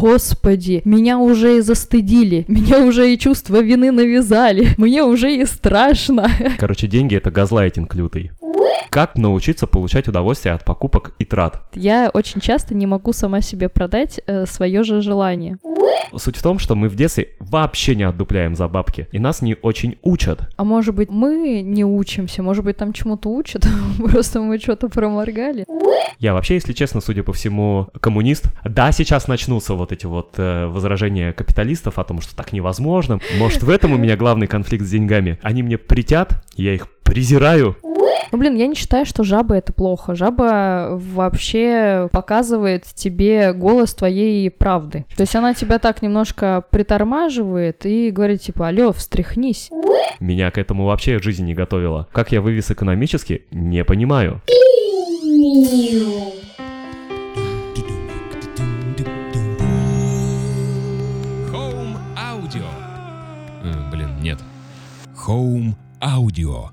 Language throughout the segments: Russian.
господи, меня уже и застыдили, меня уже и чувство вины навязали, мне уже и страшно. Короче, деньги — это газлайтинг лютый. Как научиться получать удовольствие от покупок и трат? Я очень часто не могу сама себе продать э, свое же желание. Суть в том, что мы в детстве вообще не отдупляем за бабки, и нас не очень учат. А может быть, мы не учимся, может быть, там чему-то учат, просто мы что-то проморгали. Я вообще, если честно, судя по всему, коммунист. Да, сейчас начнутся вот эти вот э, возражения капиталистов о том, что так невозможно. Может, в этом у меня главный конфликт с деньгами. Они мне притят, я их презираю. Ну, блин, я не считаю, что жаба это плохо. Жаба вообще показывает тебе голос твоей правды. То есть она тебя так немножко притормаживает и говорит, типа, алло, встряхнись. Меня к этому вообще в жизни не готовила. Как я вывез экономически, не понимаю. Home Audio. Э, Блин, нет. Home Audio.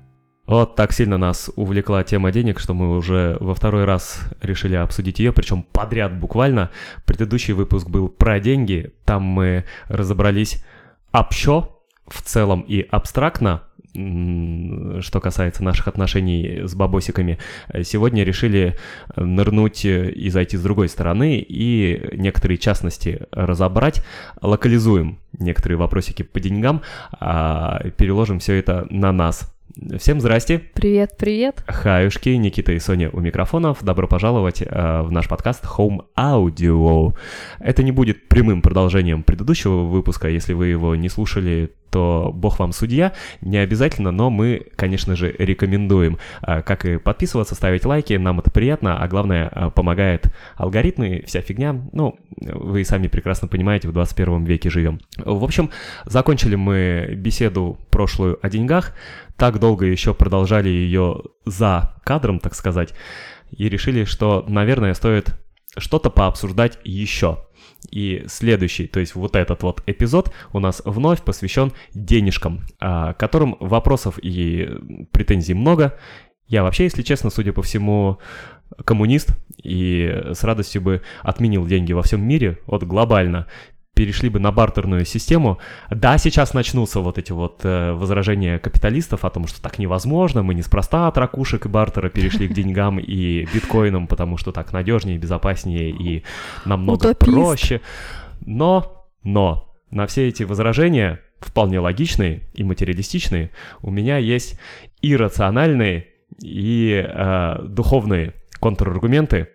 Вот так сильно нас увлекла тема денег, что мы уже во второй раз решили обсудить ее, причем подряд буквально. Предыдущий выпуск был про деньги, там мы разобрались общо в целом и абстрактно, что касается наших отношений с бабосиками. Сегодня решили нырнуть и зайти с другой стороны и некоторые частности разобрать, локализуем некоторые вопросики по деньгам, а переложим все это на нас. Всем здрасте. Привет, привет. Хаюшки, Никита и Соня у микрофонов. Добро пожаловать э, в наш подкаст Home Audio. Это не будет прямым продолжением предыдущего выпуска. Если вы его не слушали, то бог вам судья. Не обязательно, но мы, конечно же, рекомендуем. э, Как и подписываться, ставить лайки. Нам это приятно, а главное, э, помогает алгоритмы, вся фигня. Ну, вы сами прекрасно понимаете, в 21 веке живем. В общем, закончили мы беседу прошлую о деньгах так долго еще продолжали ее за кадром, так сказать, и решили, что, наверное, стоит что-то пообсуждать еще. И следующий, то есть вот этот вот эпизод у нас вновь посвящен денежкам, а, которым вопросов и претензий много. Я вообще, если честно, судя по всему, коммунист и с радостью бы отменил деньги во всем мире, вот глобально, перешли бы на бартерную систему. Да, сейчас начнутся вот эти вот э, возражения капиталистов о том, что так невозможно, мы неспроста от ракушек и бартера перешли к деньгам и биткоинам, потому что так надежнее, безопаснее и намного Утопист. проще. Но, но, на все эти возражения, вполне логичные и материалистичные, у меня есть иррациональные и э, духовные контраргументы,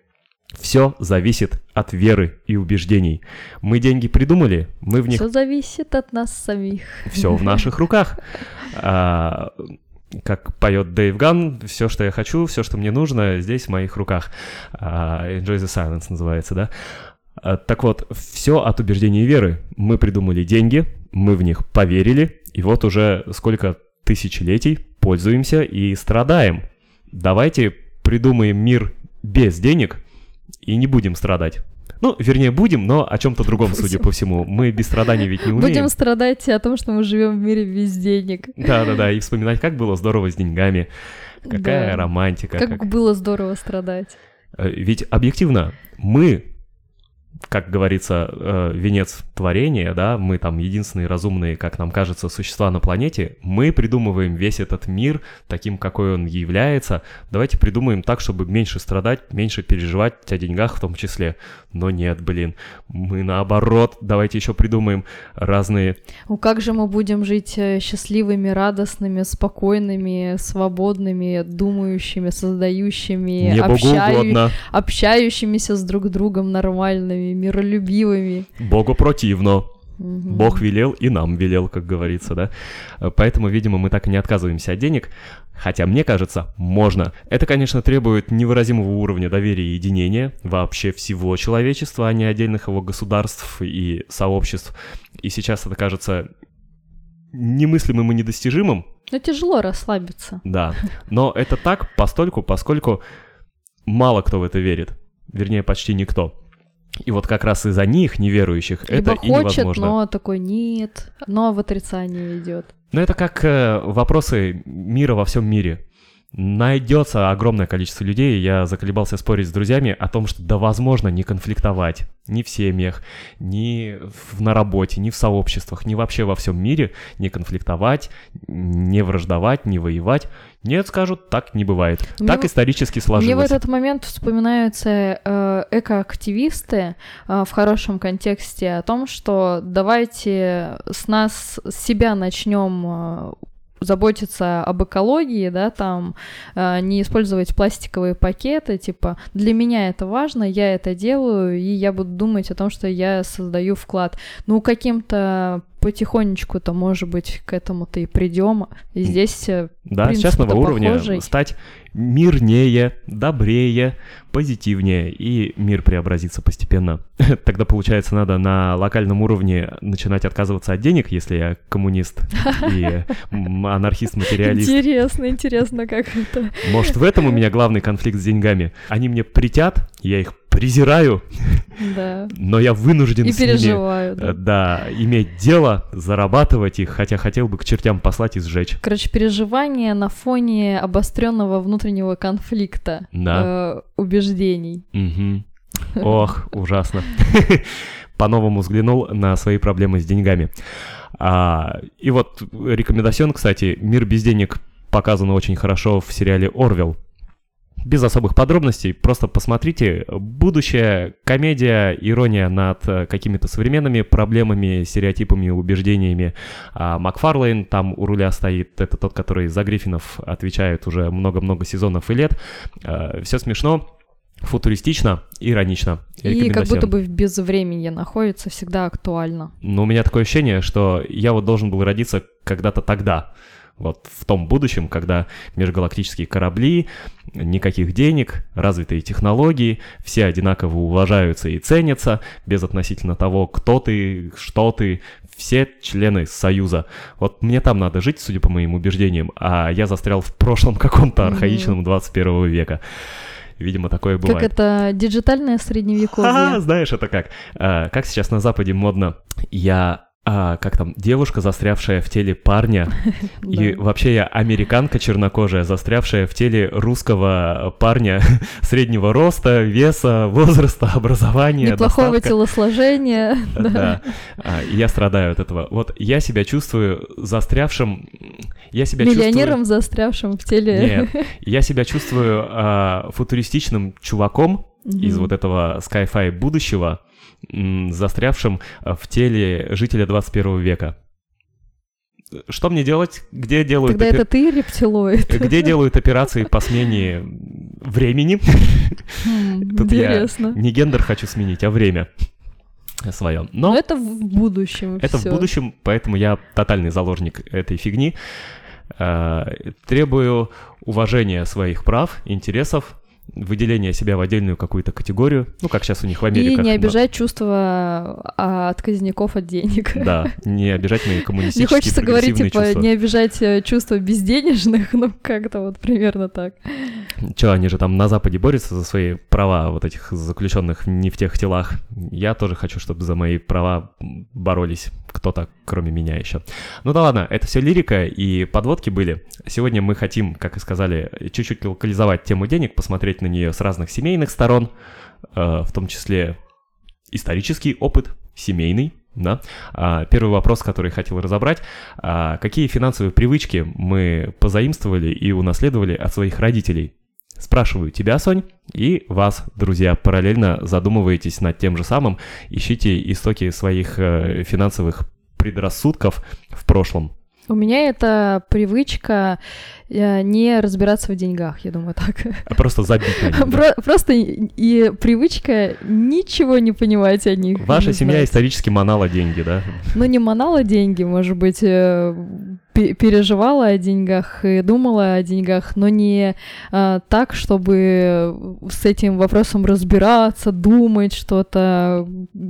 все зависит от веры и убеждений. Мы деньги придумали, мы в них Все зависит от нас самих. все в наших руках. А, как поет Дэйв Ган, все, что я хочу, все, что мне нужно, здесь в моих руках. А, Enjoy the silence называется, да? А, Так вот, все от убеждений и веры. Мы придумали деньги, мы в них поверили, и вот уже сколько тысячелетий пользуемся и страдаем. Давайте придумаем мир без денег и не будем страдать. Ну, вернее, будем, но о чем-то другом, судя по всему. Мы без страданий ведь не умеем. Будем страдать о том, что мы живем в мире без денег. Да-да-да, и вспоминать, как было здорово с деньгами. Какая Да. романтика. Как как- было здорово страдать. Э, Ведь объективно, мы, как говорится, э, венец творения, да, мы там единственные разумные, как нам кажется, существа на планете, мы придумываем весь этот мир таким, какой он является. Давайте придумаем так, чтобы меньше страдать, меньше переживать о деньгах в том числе. Но нет, блин, мы наоборот, давайте еще придумаем разные Ну как же мы будем жить э, счастливыми, радостными, спокойными, свободными, думающими, создающими, не богу общаю- угодно, общающимися с друг другом нормальными, миролюбивыми. богу противно. Мгм. Бог велел и нам велел, как говорится, да. Поэтому, видимо, мы так и не отказываемся от денег. Хотя, мне кажется, можно. Это, конечно, требует невыразимого уровня доверия и единения вообще всего человечества, а не отдельных его государств и сообществ. И сейчас это кажется немыслимым и недостижимым, Но тяжело расслабиться. да. Но это так постольку, поскольку мало кто в это верит. Вернее, почти никто. И вот как раз из-за них, неверующих, это Либо и хочет, невозможно. но такой нет, но в отрицание идет. Ну, это как э, вопросы мира во всем мире. Найдется огромное количество людей, я заколебался спорить с друзьями о том, что да возможно не конфликтовать ни в семьях, ни в, на работе, ни в сообществах, ни вообще во всем мире, не конфликтовать, не враждовать, не воевать. Нет, скажут, так не бывает. Мне так в- исторически сложилось. Мне в этот момент вспоминаются э, экоактивисты э, в хорошем контексте о том, что давайте с нас, с себя начнем э, заботиться об экологии, да, там, э, не использовать пластиковые пакеты, типа, для меня это важно, я это делаю, и я буду думать о том, что я создаю вклад. Ну, каким-то потихонечку-то, может быть, к этому-то и придем. И здесь э, Да, с принцип-то частного уровня похожий. стать мирнее, добрее, позитивнее, и мир преобразится постепенно. Тогда, получается, надо на локальном уровне начинать отказываться от денег, если я коммунист и анархист-материалист. Интересно, интересно, как это. Может, в этом у меня главный конфликт с деньгами? Они мне притят, я их презираю, Да. но я вынужден И с ними... переживаю, э, да. Да, иметь дело, зарабатывать их, хотя хотел бы к чертям послать и сжечь. Короче, переживания на фоне обостренного внутреннего конфликта Да. э, убеждений. Мгм. Ох, ужасно. По-новому взглянул на свои проблемы с деньгами. А, и вот рекомендацион, кстати, «Мир без денег» показано очень хорошо в сериале «Орвел». Без особых подробностей, просто посмотрите. Будущее, комедия, ирония над э, какими-то современными проблемами, стереотипами, убеждениями. А Макфарлейн там у руля стоит, это тот, который за Гриффинов отвечает уже много-много сезонов и лет. Все смешно, футуристично, иронично. И как будто бы в безвременье находится, всегда актуально. Но у меня такое ощущение, что я вот должен был родиться когда-то тогда. Вот в том будущем, когда межгалактические корабли, никаких денег, развитые технологии, все одинаково уважаются и ценятся, без относительно того, кто ты, что ты, все члены Союза. Вот мне там надо жить, судя по моим убеждениям, а я застрял в прошлом каком-то архаичном 21 века. Видимо, такое бывает. Как это диджитальное средневековье. знаешь, это как? А, как сейчас на Западе модно? Я, а, как там, девушка, застрявшая в теле парня, и вообще я американка чернокожая, застрявшая в теле русского парня среднего роста, веса, возраста, образования, Неплохого телосложения. Да. А, я страдаю от этого. Вот я себя чувствую застрявшим... Я себя. Миллионером, застрявшим в теле. Нет, я себя чувствую а, футуристичным чуваком из вот этого sci-fi будущего, застрявшим а, в теле жителя 21 века. Что мне делать? Где делают, Тогда опе- это ты рептилоид. где делают операции по смене времени? Хм, Тут я Интересно. не гендер хочу сменить, а время свое. Но Но это в будущем. это в всё. будущем, поэтому я тотальный заложник этой фигни. А, Требую уважения своих прав, интересов, выделения себя в отдельную какую-то категорию, ну, как сейчас у них в И Америках. не да. обижать чувства а, отказников от денег. Да, не обижать мои Не коммунистические хочется говорить, типа, чувства. не обижать э, чувства безденежных, ну, как-то вот примерно так. Че, они же там на Западе борются за свои права вот этих заключенных не в тех телах. Я тоже хочу, чтобы за мои права боролись кто-то, кроме меня еще. Ну да ладно, это все лирика и подводки были. Сегодня мы хотим, как и сказали, чуть-чуть локализовать тему денег, посмотреть на нее с разных семейных сторон, э, в том числе исторический опыт, семейный, да. А, Первый вопрос, который хотел разобрать, а, какие финансовые привычки мы позаимствовали и унаследовали от своих родителей? Спрашиваю тебя, Сонь, и вас, друзья, параллельно задумываетесь над тем же самым, ищите истоки своих э, финансовых предрассудков в прошлом. У меня это привычка э, не разбираться в деньгах, я думаю, так. А просто забить на них. да. Про- Просто и привычка ничего не понимать о них. Ваша семья знать. исторически манала деньги, да? Ну, не манала деньги, может быть, э, переживала о деньгах и думала о деньгах, но не а, так, чтобы с этим вопросом разбираться, думать что-то,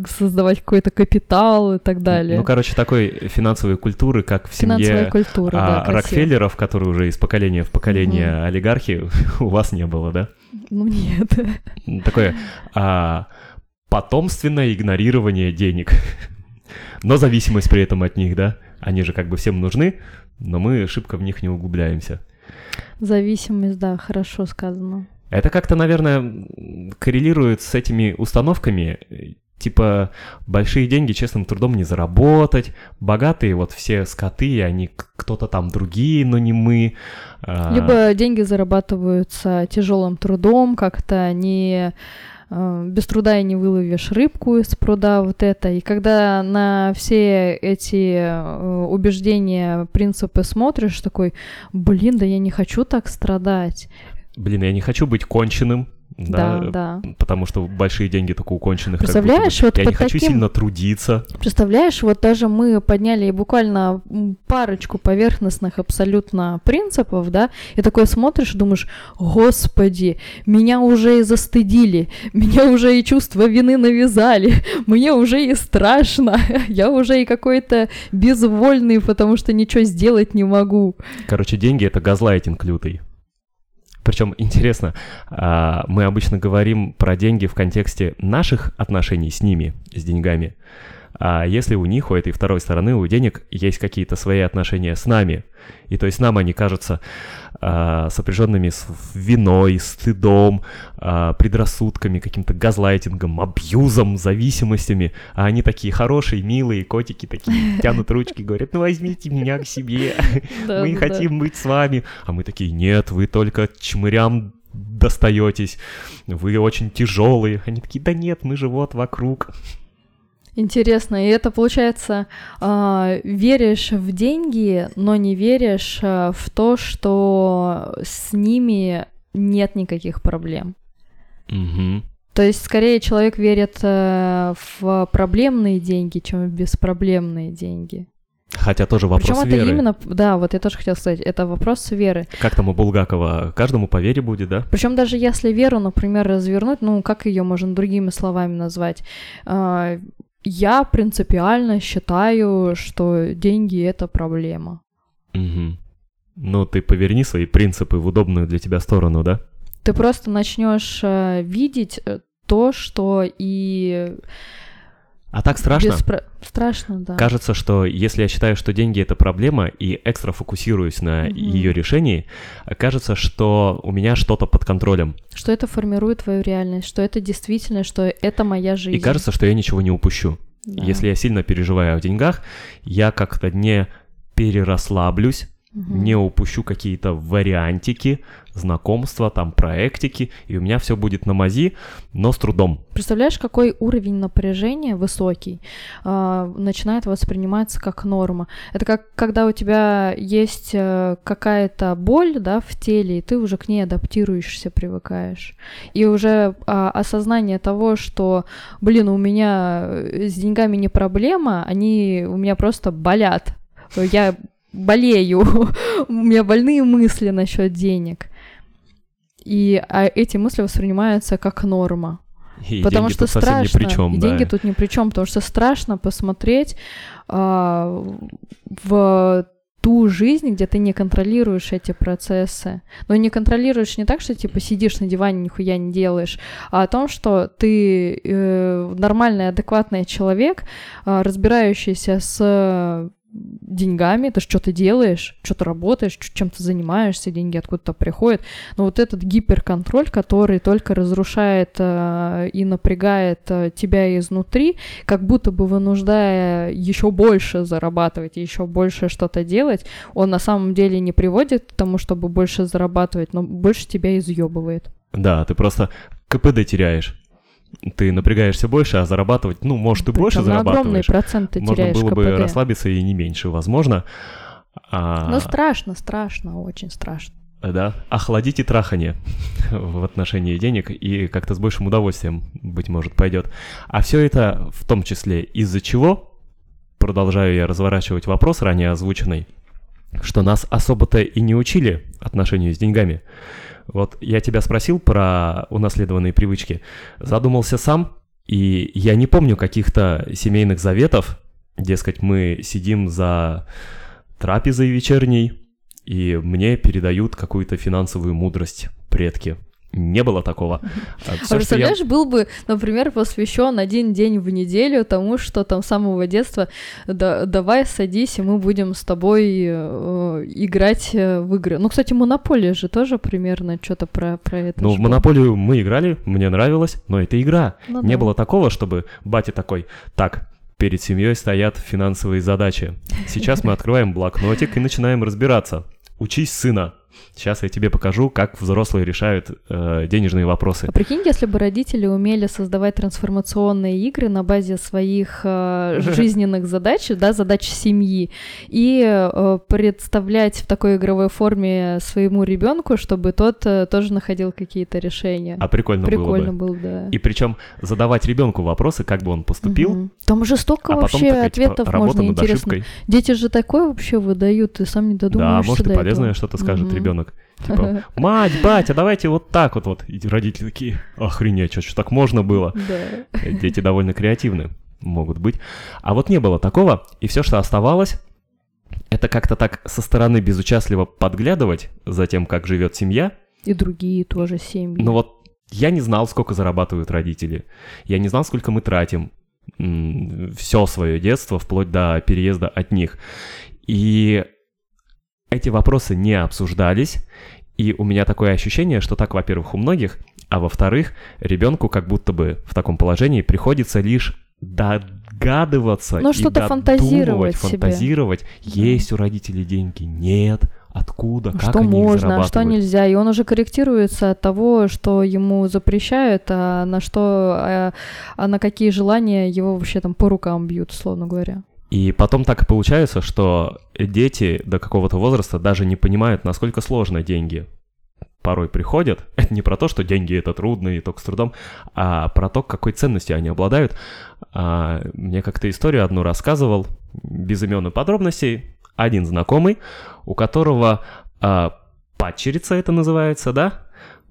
создавать какой-то капитал и так далее. Ну, короче, такой финансовой культуры, как в Финансовая семье культура, да, а, красиво. Рокфеллеров, которые уже из поколения в поколение олигархи, у вас не было, да? Ну, нет. Такое а, потомственное игнорирование денег. Но зависимость при этом от них, да? Они же как бы всем нужны, но мы шибко в них не углубляемся. Зависимость, да, хорошо сказано. Это как-то, наверное, коррелирует с этими установками, типа большие деньги честным трудом не заработать, богатые вот все скоты, они кто-то там другие, но не мы. А, Либо деньги зарабатываются тяжелым трудом, как-то не без труда и не выловишь рыбку из пруда, вот это. И когда на все эти э, убеждения, принципы смотришь, такой, блин, да я не хочу так страдать. Блин, я не хочу быть конченым. Да, Да, да. Потому что большие деньги только у конченых. как будто бы. Представляешь, вот я не хочу таким- сильно трудиться. Представляешь, вот даже мы подняли буквально парочку поверхностных абсолютно принципов, да, и такой смотришь и думаешь, господи, меня уже и застыдили, меня уже и чувство вины навязали, мне уже и страшно, я уже и какой-то безвольный, потому что ничего сделать не могу. Короче, деньги это газлайтинг лютый. Причем интересно, а, мы обычно говорим про деньги в контексте наших отношений с ними, с деньгами. А если у них, у этой второй стороны, у денег есть какие-то свои отношения с нами, и то есть нам они кажутся а, сопряженными с виной, стыдом, а, предрассудками, каким-то газлайтингом, абьюзом, зависимостями, а они такие хорошие, милые, котики такие, тянут ручки, говорят, ну возьмите меня к себе, мы хотим быть с вами. А мы такие, нет, вы только чмырям достаетесь, вы очень тяжелые. Они такие, да нет, мы же вот вокруг. Интересно, и это получается, а, веришь в деньги, но не веришь а, в то, что с ними нет никаких проблем. Мгм. То есть, скорее, человек верит э, в проблемные деньги, чем в беспроблемные деньги. Хотя тоже вопрос Причем это веры. именно, да, вот я тоже хотела сказать, это вопрос веры. Как там у Булгакова, каждому по вере будет, да? Причем даже если веру, например, развернуть, ну, как ее можно другими словами назвать? Я принципиально считаю, что деньги это проблема. Мгм. Ну, ты поверни свои принципы в удобную для тебя сторону, да? Ты просто начнешь э, видеть э, то, что и А так страшно? беспро- страшно, да. Кажется, что если я считаю, что деньги это проблема, и экстра фокусируюсь на Мгм. ее решении, кажется, что у меня что-то под контролем. Что это формирует твою реальность, что это действительно, что это моя жизнь. И кажется, что я ничего не упущу. Да. Если я сильно переживаю о деньгах, я как-то не перерасслаблюсь, Мгм. не упущу какие-то вариантики, знакомства, там, проектики, и у меня все будет на мази, но с трудом. Представляешь, какой уровень напряжения высокий а, начинает восприниматься как норма. Это как когда у тебя есть э, какая-то боль, да, в теле, и ты уже к ней адаптируешься, привыкаешь. И уже а, осознание того, что, блин, у меня э, с деньгами не проблема, они у меня просто болят. Я болею, у меня больные мысли насчет денег. И а эти мысли воспринимаются как норма. И Потому что страшно. ни при чем, и да. деньги тут ни при чем, потому что страшно посмотреть а, в ту жизнь, где ты не контролируешь эти процессы. Но не контролируешь не так, что типа сидишь на диване, нихуя не делаешь, а о том, что ты э, нормальный, адекватный человек, а, разбирающийся с деньгами, ты что-то делаешь, что-то работаешь, чем-то занимаешься, деньги откуда-то приходят. Но вот этот гиперконтроль, который только разрушает э, и напрягает э, тебя изнутри, как будто бы вынуждая еще больше зарабатывать еще больше что-то делать, он на самом деле не приводит к тому, чтобы больше зарабатывать, но больше тебя изъебывает. Да, ты просто КПД теряешь. Ты напрягаешься больше, а зарабатывать, ну, может, ты больше на огромные зарабатываешь. проценты Можно было бы КПД. расслабиться и не меньше, возможно. А, Ну, страшно, страшно, очень страшно. да, охладите трахание в отношении денег и как-то с большим удовольствием, быть может, пойдет. А все это в том числе из-за чего, продолжаю я разворачивать вопрос, ранее озвученный, что нас особо-то и не учили отношению с деньгами. Вот я тебя спросил про унаследованные привычки, задумался сам, и я не помню каких-то семейных заветов, дескать, мы сидим за трапезой вечерней, и мне передают какую-то финансовую мудрость предки. Не было такого. А Всё, представляешь, я... был бы, например, посвящен один день в неделю тому, что там с самого детства да, давай садись, и мы будем с тобой э, играть э, в игры. Ну, кстати, Монополия же тоже примерно что-то про, про это. Ну, в Монополию мы играли, мне нравилось, но это игра. Ну, Не да. было такого, чтобы батя такой, так, перед семьей стоят финансовые задачи. Сейчас мы открываем блокнотик и начинаем разбираться. Учись, сына. Сейчас я тебе покажу, как взрослые решают э, денежные вопросы. А прикинь, если бы родители умели создавать трансформационные игры на базе своих э, жизненных задач, да, задач семьи, и э, представлять в такой игровой форме своему ребенку, чтобы тот э, тоже находил какие-то решения. А прикольно, прикольно было бы. Было, да. И причем задавать ребенку вопросы, как бы он поступил. Угу. Там же столько а вообще такая, ответов типа, можно интересно. Ошибкой. Дети же такое вообще выдают, ты сам не додумаешься. Да, может и полезное что-то скажет угу. ребенок ребенок. Типа, мать, батя, давайте вот так вот. вот. И родители такие, охренеть, что, так можно было? Да. Дети довольно креативны могут быть. А вот не было такого, и все, что оставалось, это как-то так со стороны безучастливо подглядывать за тем, как живет семья. И другие тоже семьи. Ну вот я не знал, сколько зарабатывают родители. Я не знал, сколько мы тратим все свое детство, вплоть до переезда от них. И эти вопросы не обсуждались, и у меня такое ощущение, что так, во-первых, у многих, а во-вторых, ребенку как будто бы в таком положении приходится лишь догадываться ну, что-то и фантазировать, фантазировать. Себе. Есть у родителей деньги? Нет. Откуда? Как что они можно, а что нельзя. И он уже корректируется от того, что ему запрещают, а на что, а, а на какие желания его вообще там по рукам бьют, условно говоря. И потом так и получается, что дети до какого-то возраста даже не понимают, насколько сложно деньги порой приходят. Это не про то, что деньги это трудно и только с трудом, а про то, какой ценностью они обладают. А, мне как-то историю одну рассказывал, без имен и подробностей, один знакомый, у которого а, падчерица это называется, да?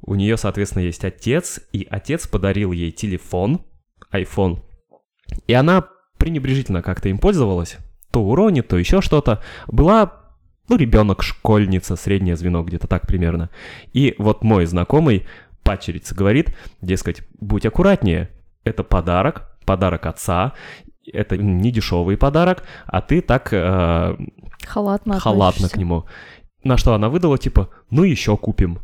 У нее, соответственно, есть отец, и отец подарил ей телефон, iPhone, и она пренебрежительно как-то им пользовалась, то уронит, то еще что-то, была ну, ребенок, школьница, среднее звено, где-то так примерно. И вот мой знакомый, пачерица, говорит, дескать, будь аккуратнее, это подарок, подарок отца, это не дешевый подарок, а ты так э, халатно, халатно к нему. На что она выдала, типа, ну еще купим.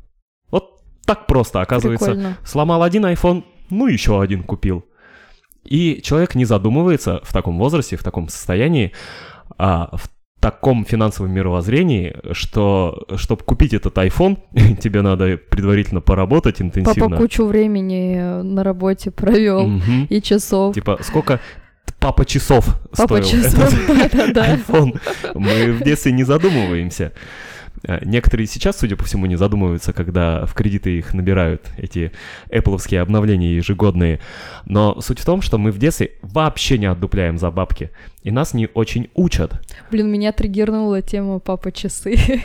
Вот так просто, оказывается. Прикольно. Сломал один iPhone, ну еще один купил. И человек не задумывается в таком возрасте, в таком состоянии, а в таком финансовом мировоззрении, что чтобы купить этот iPhone, тебе надо предварительно поработать интенсивно. Папа кучу времени на работе провел угу. и часов. Типа сколько папа часов папа стоил часов, этот да, да, iPhone. Мы в детстве не задумываемся. Э, некоторые сейчас, судя по всему, не задумываются, когда в кредиты их набирают, эти Apple обновления ежегодные. Но суть в том, что мы в детстве вообще не отдупляем за бабки, и нас не очень учат. Блин, меня триггернула тема папа часы.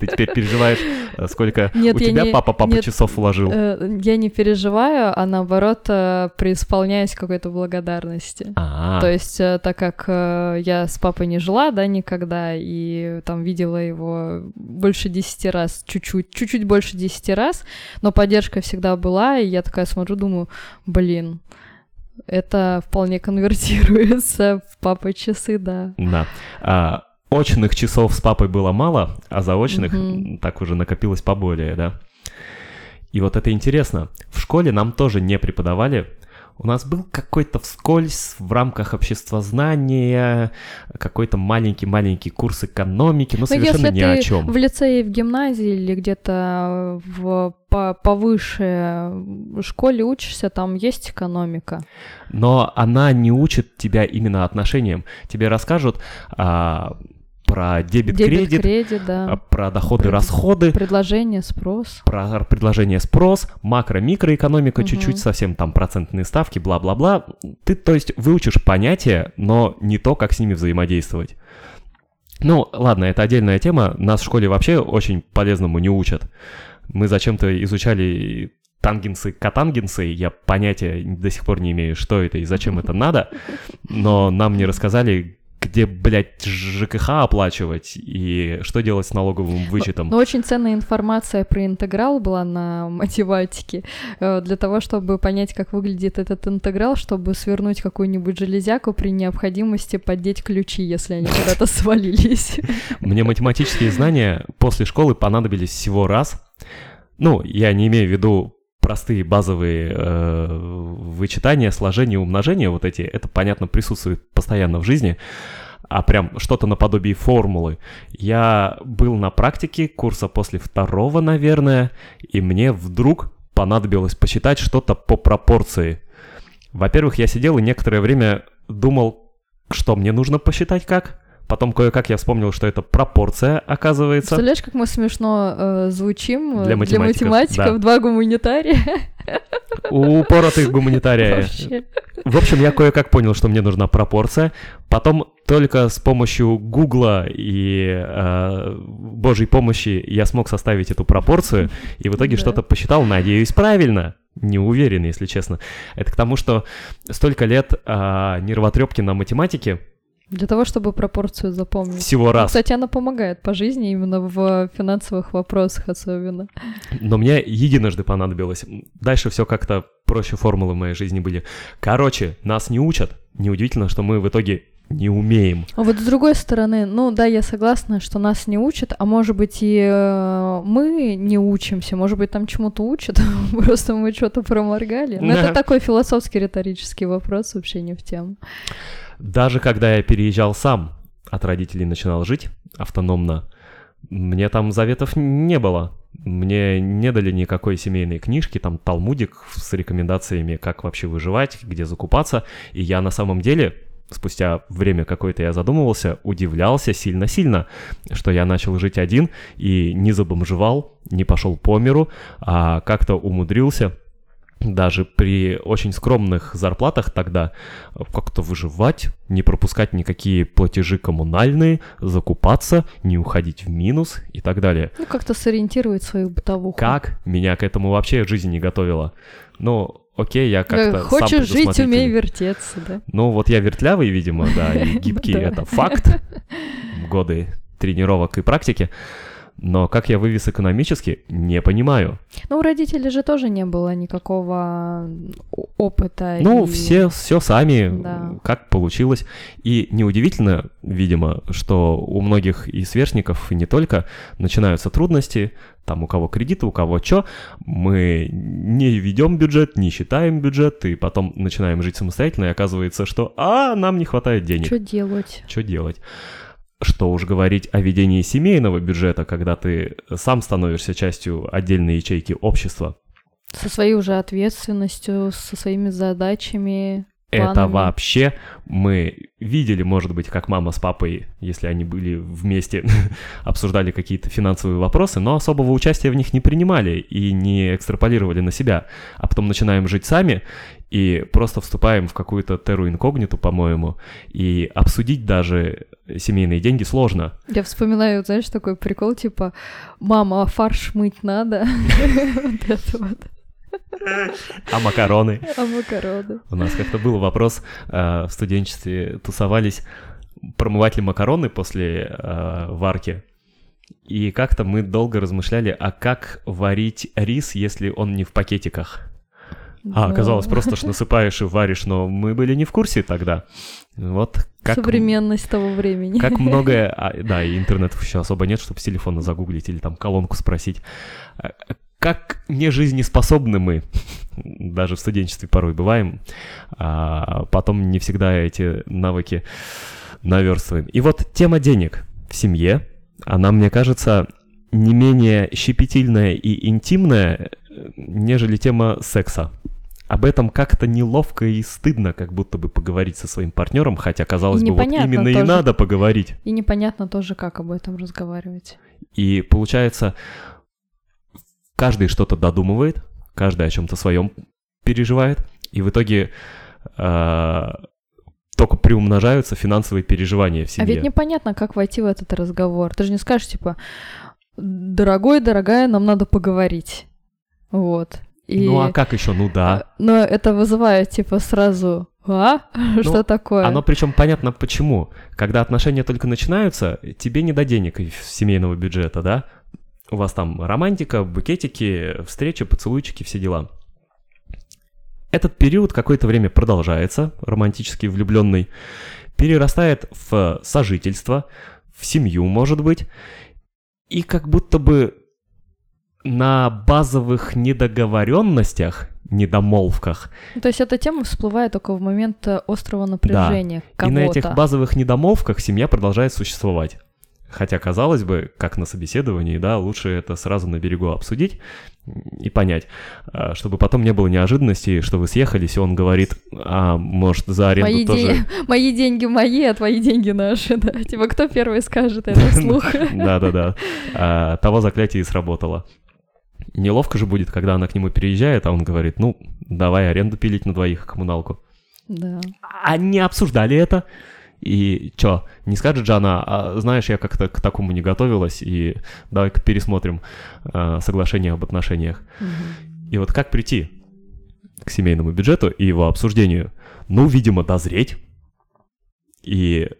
Ты теперь переживаешь, э, сколько у тебя папа папа часов вложил? Э, я не переживаю, а наоборот преисполняюсь какой-то благодарности. А. То есть, так как я с папой не жила, да, никогда, и там видела его больше десяти раз, чуть-чуть, чуть-чуть больше десяти раз, но поддержка всегда была, и я такая смотрю, думаю, блин, это вполне конвертируется в папа часы, да. Да. А, очных часов с папой было мало, а заочных mm так уже накопилось поболее, да. И вот это интересно. В школе нам тоже не преподавали у нас был какой-то вскользь в рамках обществознания, какой-то маленький-маленький курс экономики, но, но совершенно ни о чем. в лицее, в гимназии или где-то в по повыше школе учишься, там есть экономика. Но она не учит тебя именно отношениям. Тебе расскажут, а, про дебет-кредит, дебет, да. про доходы-расходы. Предложение, спрос. Про предложение, спрос, макро-микроэкономика, угу. чуть-чуть совсем там процентные ставки, бла-бла-бла. Ты, то есть, выучишь понятия, но не то, как с ними взаимодействовать. Ну, ладно, это отдельная тема. Нас в школе вообще очень полезному не учат. Мы зачем-то изучали тангенсы, катангенсы, я понятия до сих пор не имею, что это и зачем это надо, но нам не рассказали, где, блядь, ЖКХ оплачивать и что делать с налоговым вычетом. Но очень ценная информация про интеграл была на математике. Э, Для того, чтобы понять, как выглядит этот интеграл, чтобы свернуть какую-нибудь железяку при необходимости поддеть ключи, если они куда-то свалились. Мне математические знания после школы понадобились всего раз. Ну, я не имею в виду простые базовые э, вычитания, сложения, умножения, вот эти, это, понятно, присутствует постоянно в жизни, а прям что-то наподобие формулы. Я был на практике курса после второго, наверное, и мне вдруг понадобилось посчитать что-то по пропорции. Во-первых, я сидел и некоторое время думал, что мне нужно посчитать как. Потом кое-как я вспомнил, что это пропорция, оказывается. Представляешь, как мы смешно э, звучим э, Для математиков, да. два гуманитария. Упоротых гуманитария. Вообще. В общем, я кое-как понял, что мне нужна пропорция. Потом только с помощью Гугла и э, Божьей помощи я смог составить эту пропорцию, и в итоге Да. что-то посчитал, надеюсь, правильно. Не уверен, если честно. Это к тому, что столько лет э, нервотрепки на математике Для того, чтобы пропорцию запомнить. всего Ну, раз. Кстати, она помогает по жизни, именно в финансовых вопросах особенно. Но мне единожды понадобилось. Дальше все как-то проще формулы в моей жизни были. Короче, нас не учат. Неудивительно, что мы в итоге не умеем. А вот с другой стороны, ну да, я согласна, что нас не учат, а может быть и э, мы не учимся, может быть там чему-то учат, просто мы что-то проморгали. Но Да. это такой философский риторический вопрос, вообще не в тему. Даже когда я переезжал сам, от родителей начинал жить автономно, мне там заветов не было. Мне не дали никакой семейной книжки, там талмудик с рекомендациями, как вообще выживать, где закупаться. И я на самом деле, спустя время какое-то я задумывался, удивлялся сильно-сильно, что я начал жить один и не забомжевал, не пошел по миру, а как-то умудрился даже при очень скромных зарплатах тогда э, как-то выживать, не пропускать никакие платежи коммунальные, закупаться, не уходить в минус и так далее. Ну, как-то сориентировать свою бытовуху. Как меня к этому вообще жизнь не готовила? Ну, окей, я как-то сам Хочешь жить, умей вертеться, да? Ну, вот я вертлявый, видимо, да, и гибкий, Да. это факт. Годы тренировок и практики. Но как я вывез экономически, не понимаю. Ну, у родителей же тоже не было никакого о- опыта. Ну, и- все, все сами, Да. как получилось. И неудивительно, видимо, что у многих и сверстников, и не только, начинаются трудности, там у кого кредиты, у кого что, мы не ведем бюджет, не считаем бюджет, и потом начинаем жить самостоятельно, и оказывается, что «а, нам не хватает денег». Что делать? Что делать? Что уж говорить о ведении семейного бюджета, когда ты сам становишься частью отдельной ячейки общества. Со своей уже ответственностью, со своими задачами. Это вообще мы видели, может быть, как мама с папой, если они были вместе, обсуждали какие-то финансовые вопросы, но особого участия в них не принимали и не экстраполировали на себя. А потом начинаем жить сами и просто вступаем в какую-то терру инкогниту, по-моему, и обсудить даже семейные деньги сложно. Я вспоминаю, знаешь, такой прикол, типа, мама, а фарш мыть надо? Вот это вот. А макароны? А макароны? У нас как-то был вопрос, э, в студенчестве тусовались, промывать ли макароны после э, варки. И как-то мы долго размышляли, а как варить рис, если он не в пакетиках? А, Ну, оказалось просто, что насыпаешь и варишь, но мы были не в курсе тогда. Вот как... Современность того времени. Как многое... а, да, и интернетов еще особо нет, чтобы с телефона загуглить или там колонку спросить. Как нежизнеспособны мы, даже в студенчестве порой бываем, а потом не всегда эти навыки наверстываем. И вот тема денег в семье, она, мне кажется, не менее щепетильная и интимная, нежели тема секса. Об этом как-то неловко и стыдно, как будто бы поговорить со своим партнером, хотя, казалось бы, вот именно и тоже. надо поговорить. И непонятно тоже, как об этом разговаривать. И получается, каждый что-то додумывает, каждый о чем-то своем переживает, и в итоге э, только приумножаются финансовые переживания в А семье. ведь непонятно, как войти в этот разговор. Ты же не скажешь, типа, дорогой, дорогая, нам надо поговорить. Вот. И... Ну а как еще? Ну да. Но это вызывает, типа, сразу А? Что такое? Оно причем понятно почему. Когда отношения только начинаются, тебе не до денег из семейного бюджета, да? У вас там романтика, букетики, встречи, поцелуйчики, все дела. Этот период какое-то время продолжается, романтически влюбленный, перерастает в сожительство, в семью, может быть, и как будто бы на базовых недоговоренностях, недомолвках. Ну, То есть эта тема всплывает только в момент э, острого напряжения И на этих базовых недомолвках семья продолжает существовать. Хотя, казалось бы, как на собеседовании, да, лучше это сразу на берегу обсудить и понять, а, чтобы потом не было неожиданностей, что вы съехались, и он говорит, а может за аренду мои тоже... Де... Мои деньги мои, а твои деньги наши, да. Типа, кто первый скажет это вслух? Да-да-да. А, того заклятие и сработало. Неловко же будет, когда она к нему переезжает, а он говорит, ну, давай аренду пилить на двоих, коммуналку. Да. Они обсуждали это. И чё, не скажет же она, а, знаешь, я как-то к такому не готовилась, и давай-ка пересмотрим а, соглашение об отношениях. Мгм. И вот как прийти к семейному бюджету и его обсуждению? Ну, видимо, дозреть. И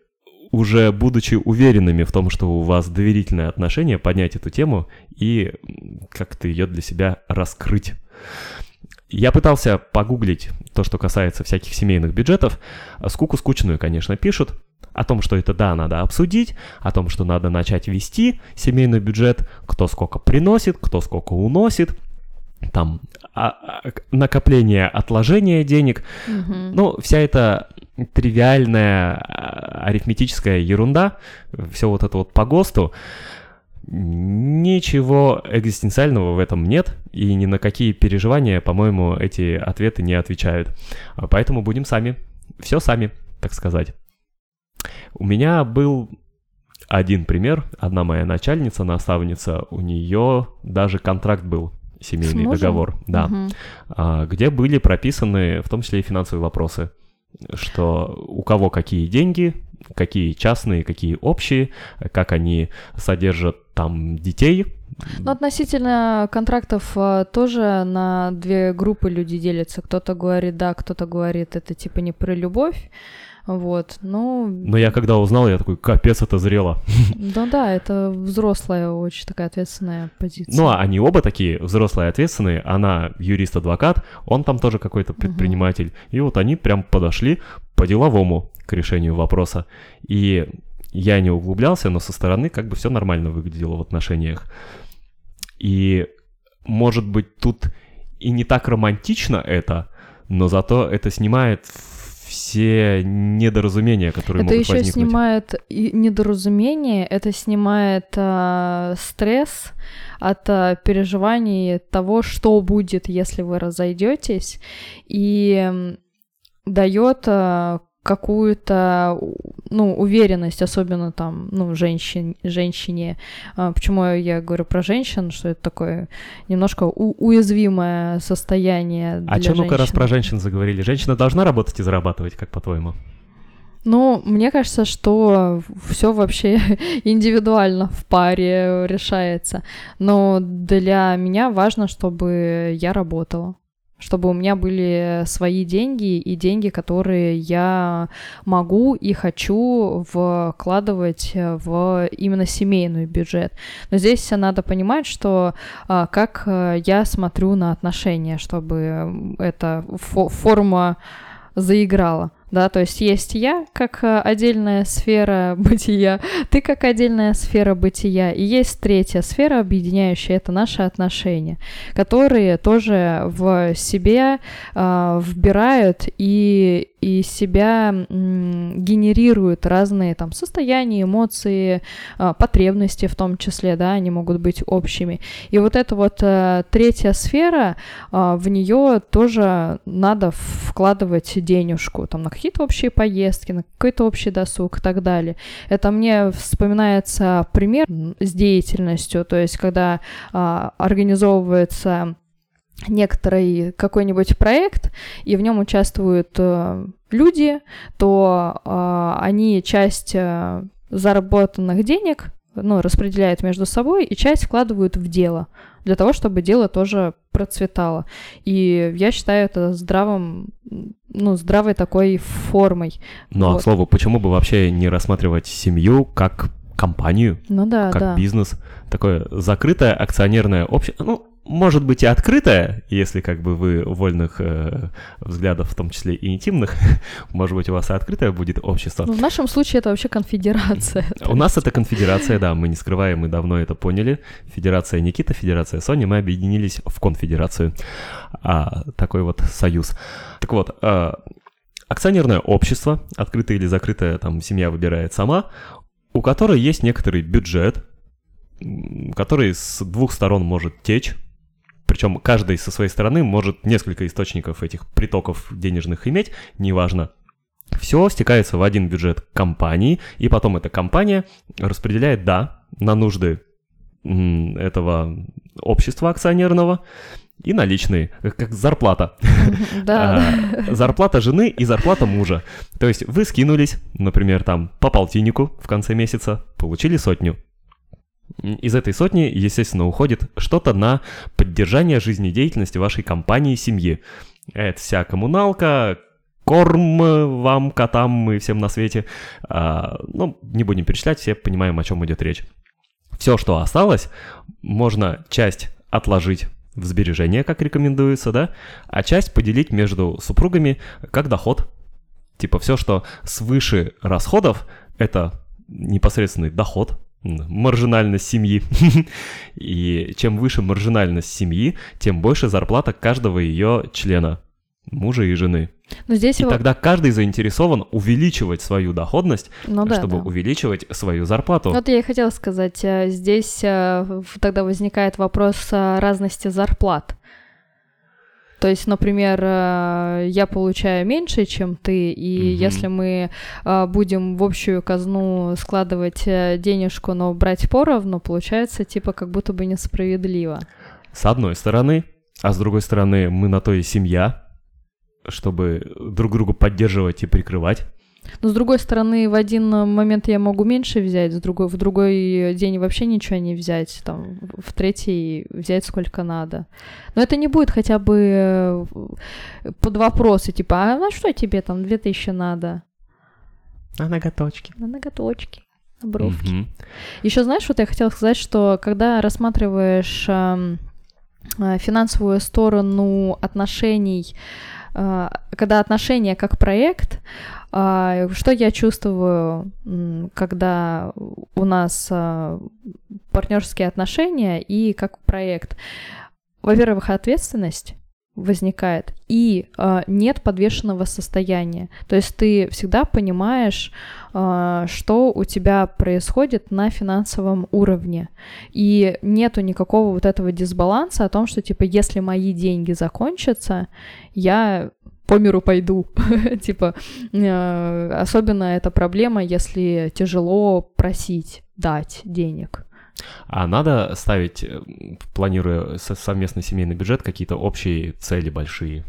уже будучи уверенными в том, что у вас доверительные отношения, поднять эту тему и как-то ее для себя раскрыть. Я пытался погуглить то, что касается всяких семейных бюджетов. Скуку скучную, конечно, пишут. О том, что это да, надо обсудить, о том, что надо начать вести семейный бюджет, кто сколько приносит, кто сколько уносит, там а- а, накопление, отложение денег. Мгм. Ну, вся эта тривиальная а, арифметическая ерунда, все вот это вот по ГОСТу, ничего экзистенциального в этом нет, и ни на какие переживания, по-моему, эти ответы не отвечают. А Поэтому будем сами, все сами, так сказать. У меня был один пример, одна моя начальница, наставница, у нее даже контракт был, семейный договор, да, а, где были прописаны в том числе и финансовые вопросы, что у кого какие деньги, какие частные, какие общие, как они содержат там детей. Ну, относительно контрактов а, тоже на две группы люди делятся. Кто-то говорит да, кто-то говорит это типа не про любовь. Вот, ну, Но я когда узнал, я такой, капец, это зрело. ну да, это взрослая очень такая ответственная позиция. Ну, а они оба такие взрослые, ответственные. Она юрист-адвокат, он там тоже какой-то предприниматель. И вот они прям подошли по-деловому к решению вопроса. И я не углублялся, но со стороны как бы все нормально выглядело в отношениях. И, может быть, тут и не так романтично это, но зато это снимает все недоразумения, которые Это могут еще возникнуть. снимает и недоразумение, это снимает а, стресс от а, переживаний того, что будет, если вы разойдетесь, и дает а, какую-то ну, уверенность, особенно там, ну, женщин, женщине. А, Почему я говорю про женщин, что это такое немножко у- уязвимое состояние для А чё, ну-ка, раз про женщин заговорили. Женщина должна работать и зарабатывать, как по-твоему? Ну, мне кажется, что все вообще индивидуально в паре решается. Но для меня важно, чтобы я работала чтобы у меня были свои деньги и деньги, которые я могу и хочу вкладывать в именно семейный бюджет. Но здесь надо понимать, что а, как а, я смотрю на отношения, чтобы эта фо- форма заиграла. Да, то есть есть я как э, отдельная сфера бытия, ты как отдельная сфера бытия, и есть третья сфера, объединяющая это наши отношения, которые тоже в себе э, вбирают и и себя генерируют разные там состояния, эмоции, э, потребности в том числе, да, они могут быть общими. И вот эта вот э, третья сфера, э, в нее тоже надо вкладывать денежку, там на какие-то общие поездки, на какой-то общий досуг и так далее. Это мне вспоминается пример с деятельностью, то есть когда э, организовывается некоторый какой-нибудь проект, и в нем участвуют э, люди, то э, они часть э, заработанных денег ну, распределяют между собой и часть вкладывают в дело, для того, чтобы дело тоже процветало. И я считаю это здравым, ну, здравой такой формой. Ну, а Вот. к слову, почему бы вообще не рассматривать семью как компанию, Ну да, как да. бизнес, такое закрытое акционерное общество, ну, может быть и открытое, если как бы вы вольных э, взглядов, в том числе и интимных, может быть у вас и открытое будет общество. Ну, в нашем случае это вообще конфедерация. У нас это конфедерация, да, мы не скрываем, мы давно это поняли. Федерация Никита, Федерация Соня, мы объединились в конфедерацию. А, такой вот союз. Так вот, а, акционерное общество, открытое или закрытое, там семья выбирает сама, у которой есть некоторый бюджет, который с двух сторон может течь. Причем каждый со своей стороны может несколько источников этих притоков денежных иметь, неважно. Все стекается в один бюджет компании, и потом эта компания распределяет, да, на нужды этого общества акционерного и наличные, как- как зарплата. Да, А, Зарплата жены и зарплата мужа. То есть вы скинулись, например, там по полтиннику в конце месяца, получили сотню. Из этой сотни, естественно, уходит что-то на поддержание жизнедеятельности вашей компании, семьи. Это вся коммуналка, корм вам, котам и всем на свете. А, ну, не будем перечислять, все понимаем, о чем идет речь. Все, что осталось, можно часть отложить в сбережения, как рекомендуется, да, а часть поделить между супругами как доход. Типа все, что свыше расходов, это непосредственный доход, маржинальность семьи. И чем выше маржинальность семьи, тем больше зарплата каждого ее члена, мужа и жены. но здесь И его... тогда каждый заинтересован увеличивать свою доходность, Ну да, чтобы да. увеличивать свою зарплату. Вот я и хотела сказать, э, здесь э, тогда возникает вопрос э, разности зарплат. То есть, например, э, я получаю меньше, чем ты, и Мгм. если мы э, будем в общую казну складывать э, денежку, но брать поровну, получается типа как будто бы несправедливо. С одной стороны, а с другой стороны, мы на то и семья, чтобы друг друга поддерживать и прикрывать. Но с другой стороны, в один момент я могу меньше взять, с другой, в другой день вообще ничего не взять, там, в третий взять сколько надо. Но это не будет хотя бы э, под вопросы, типа, а на что тебе там 2000 надо? А ноготочки. На ноготочки, на бровки. Мгм. Еще знаешь, вот я хотела сказать, что когда рассматриваешь ам, а, финансовую сторону отношений, а, когда отношения как проект, что я чувствую, когда у нас партнерские отношения и как проект? Во-первых, ответственность возникает, и а, нет подвешенного состояния. То есть ты всегда понимаешь, а, что у тебя происходит на финансовом уровне. И нету никакого вот этого дисбаланса о том, что, типа, если мои деньги закончатся, я по миру пойду. типа, э, особенно эта проблема, если тяжело просить дать денег. А надо ставить, э, планируя со- совместный семейный бюджет, какие-то общие цели большие?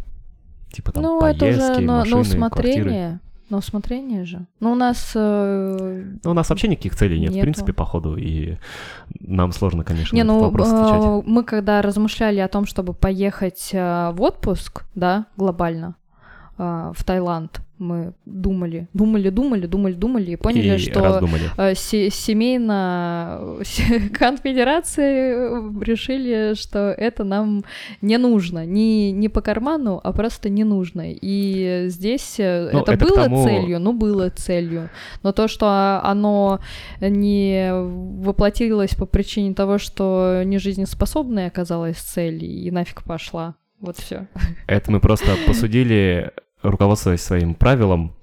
Типа там ну, поездки, это уже на, машины, на квартиры. усмотрение. На усмотрение же. Ну, у нас... э, Ну, у нас вообще никаких целей нет, в Нету. принципе, по ходу, и нам сложно, конечно, Не, ну, вопрос отвечать. э, мы когда размышляли о том, чтобы поехать э, в отпуск, да, глобально, в Таиланд, мы думали, думали, думали, думали, думали и поняли, и что раздумали. се- семейно се- конфедерации э, решили, что это нам не нужно, не, не по карману, а просто не нужно. И здесь э, Ну, это, это было тому- целью, ну было целью. Но то, что оно не воплотилось по причине того, что не жизнеспособной оказалась цель и нафиг пошла. Вот все. Это мы просто посудили, руководствуясь своим правилом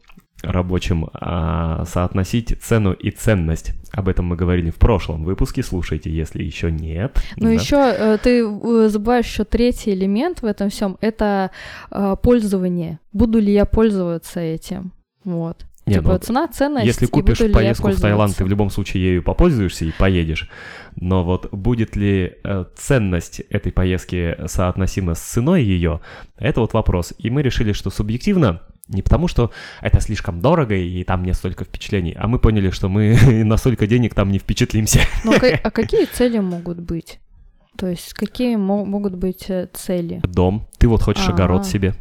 рабочим, а, соотносить цену и ценность. Об этом мы говорили в прошлом выпуске, слушайте, если еще нет. Ну да. еще ты э, забываешь еще третий элемент в этом всем это э, пользование. Буду ли я пользоваться этим? Вот. Не, типа ну, цена, ценность. Если купишь поездку в Таиланд, ты в любом случае ею попользуешься и поедешь. Но вот будет ли э, ценность этой поездки соотносима с ценой ее, это вот вопрос. И мы решили, что субъективно, не потому что это слишком дорого и там нет столько впечатлений, а мы поняли, что мы на столько денег там не впечатлимся. Ну, а а какие цели могут быть? То есть какие мо- могут быть э, цели? Дом. Ты вот хочешь А. огород себе.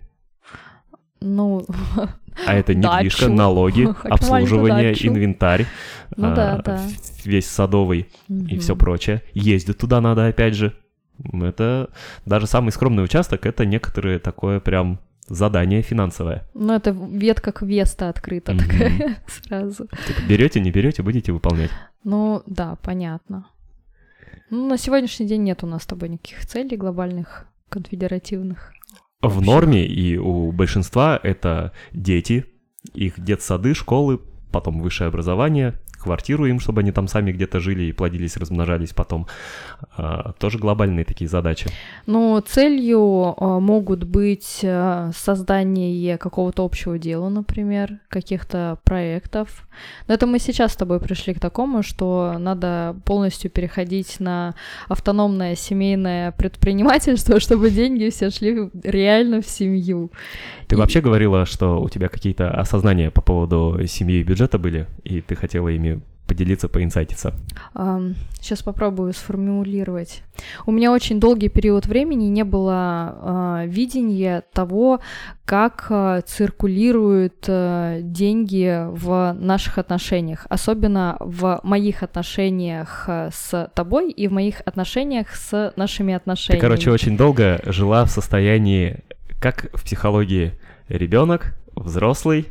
Ну, А это недвижка, Дачу. налоги, Хочу обслуживание, инвентарь, Ну а, да, да. весь садовый и мгм. все прочее. Ездить туда надо, опять же. Это даже самый скромный участок, это некоторые такое прям задание финансовое. Ну, это ветка квеста открыта Мгм. такая сразу. Типа, берете, не берете, будете выполнять. Ну, да, понятно. Ну, на сегодняшний день нет у нас с тобой никаких целей глобальных, конфедеративных. В норме и у большинства это дети, их детсады, школы, потом высшее образование, квартиру им, чтобы они там сами где-то жили и плодились, размножались потом. А, тоже глобальные такие задачи. Ну, целью а, могут быть а, создание какого-то общего дела, например, каких-то проектов. Но это мы сейчас с тобой пришли к такому, что надо полностью переходить на автономное семейное предпринимательство, чтобы деньги все шли реально в семью. Ты И- вообще говорила, что у тебя какие-то осознания по поводу семьи и бюджета были, и ты хотела ими поделиться, поинсайтиться. Сейчас попробую сформулировать. У меня очень долгий период времени не было а, видения того, как а, циркулируют а, деньги в наших отношениях, особенно в моих отношениях с тобой и в моих отношениях с нашими Ты, отношениями. короче, очень долго жила в состоянии, как в психологии, ребенок, взрослый,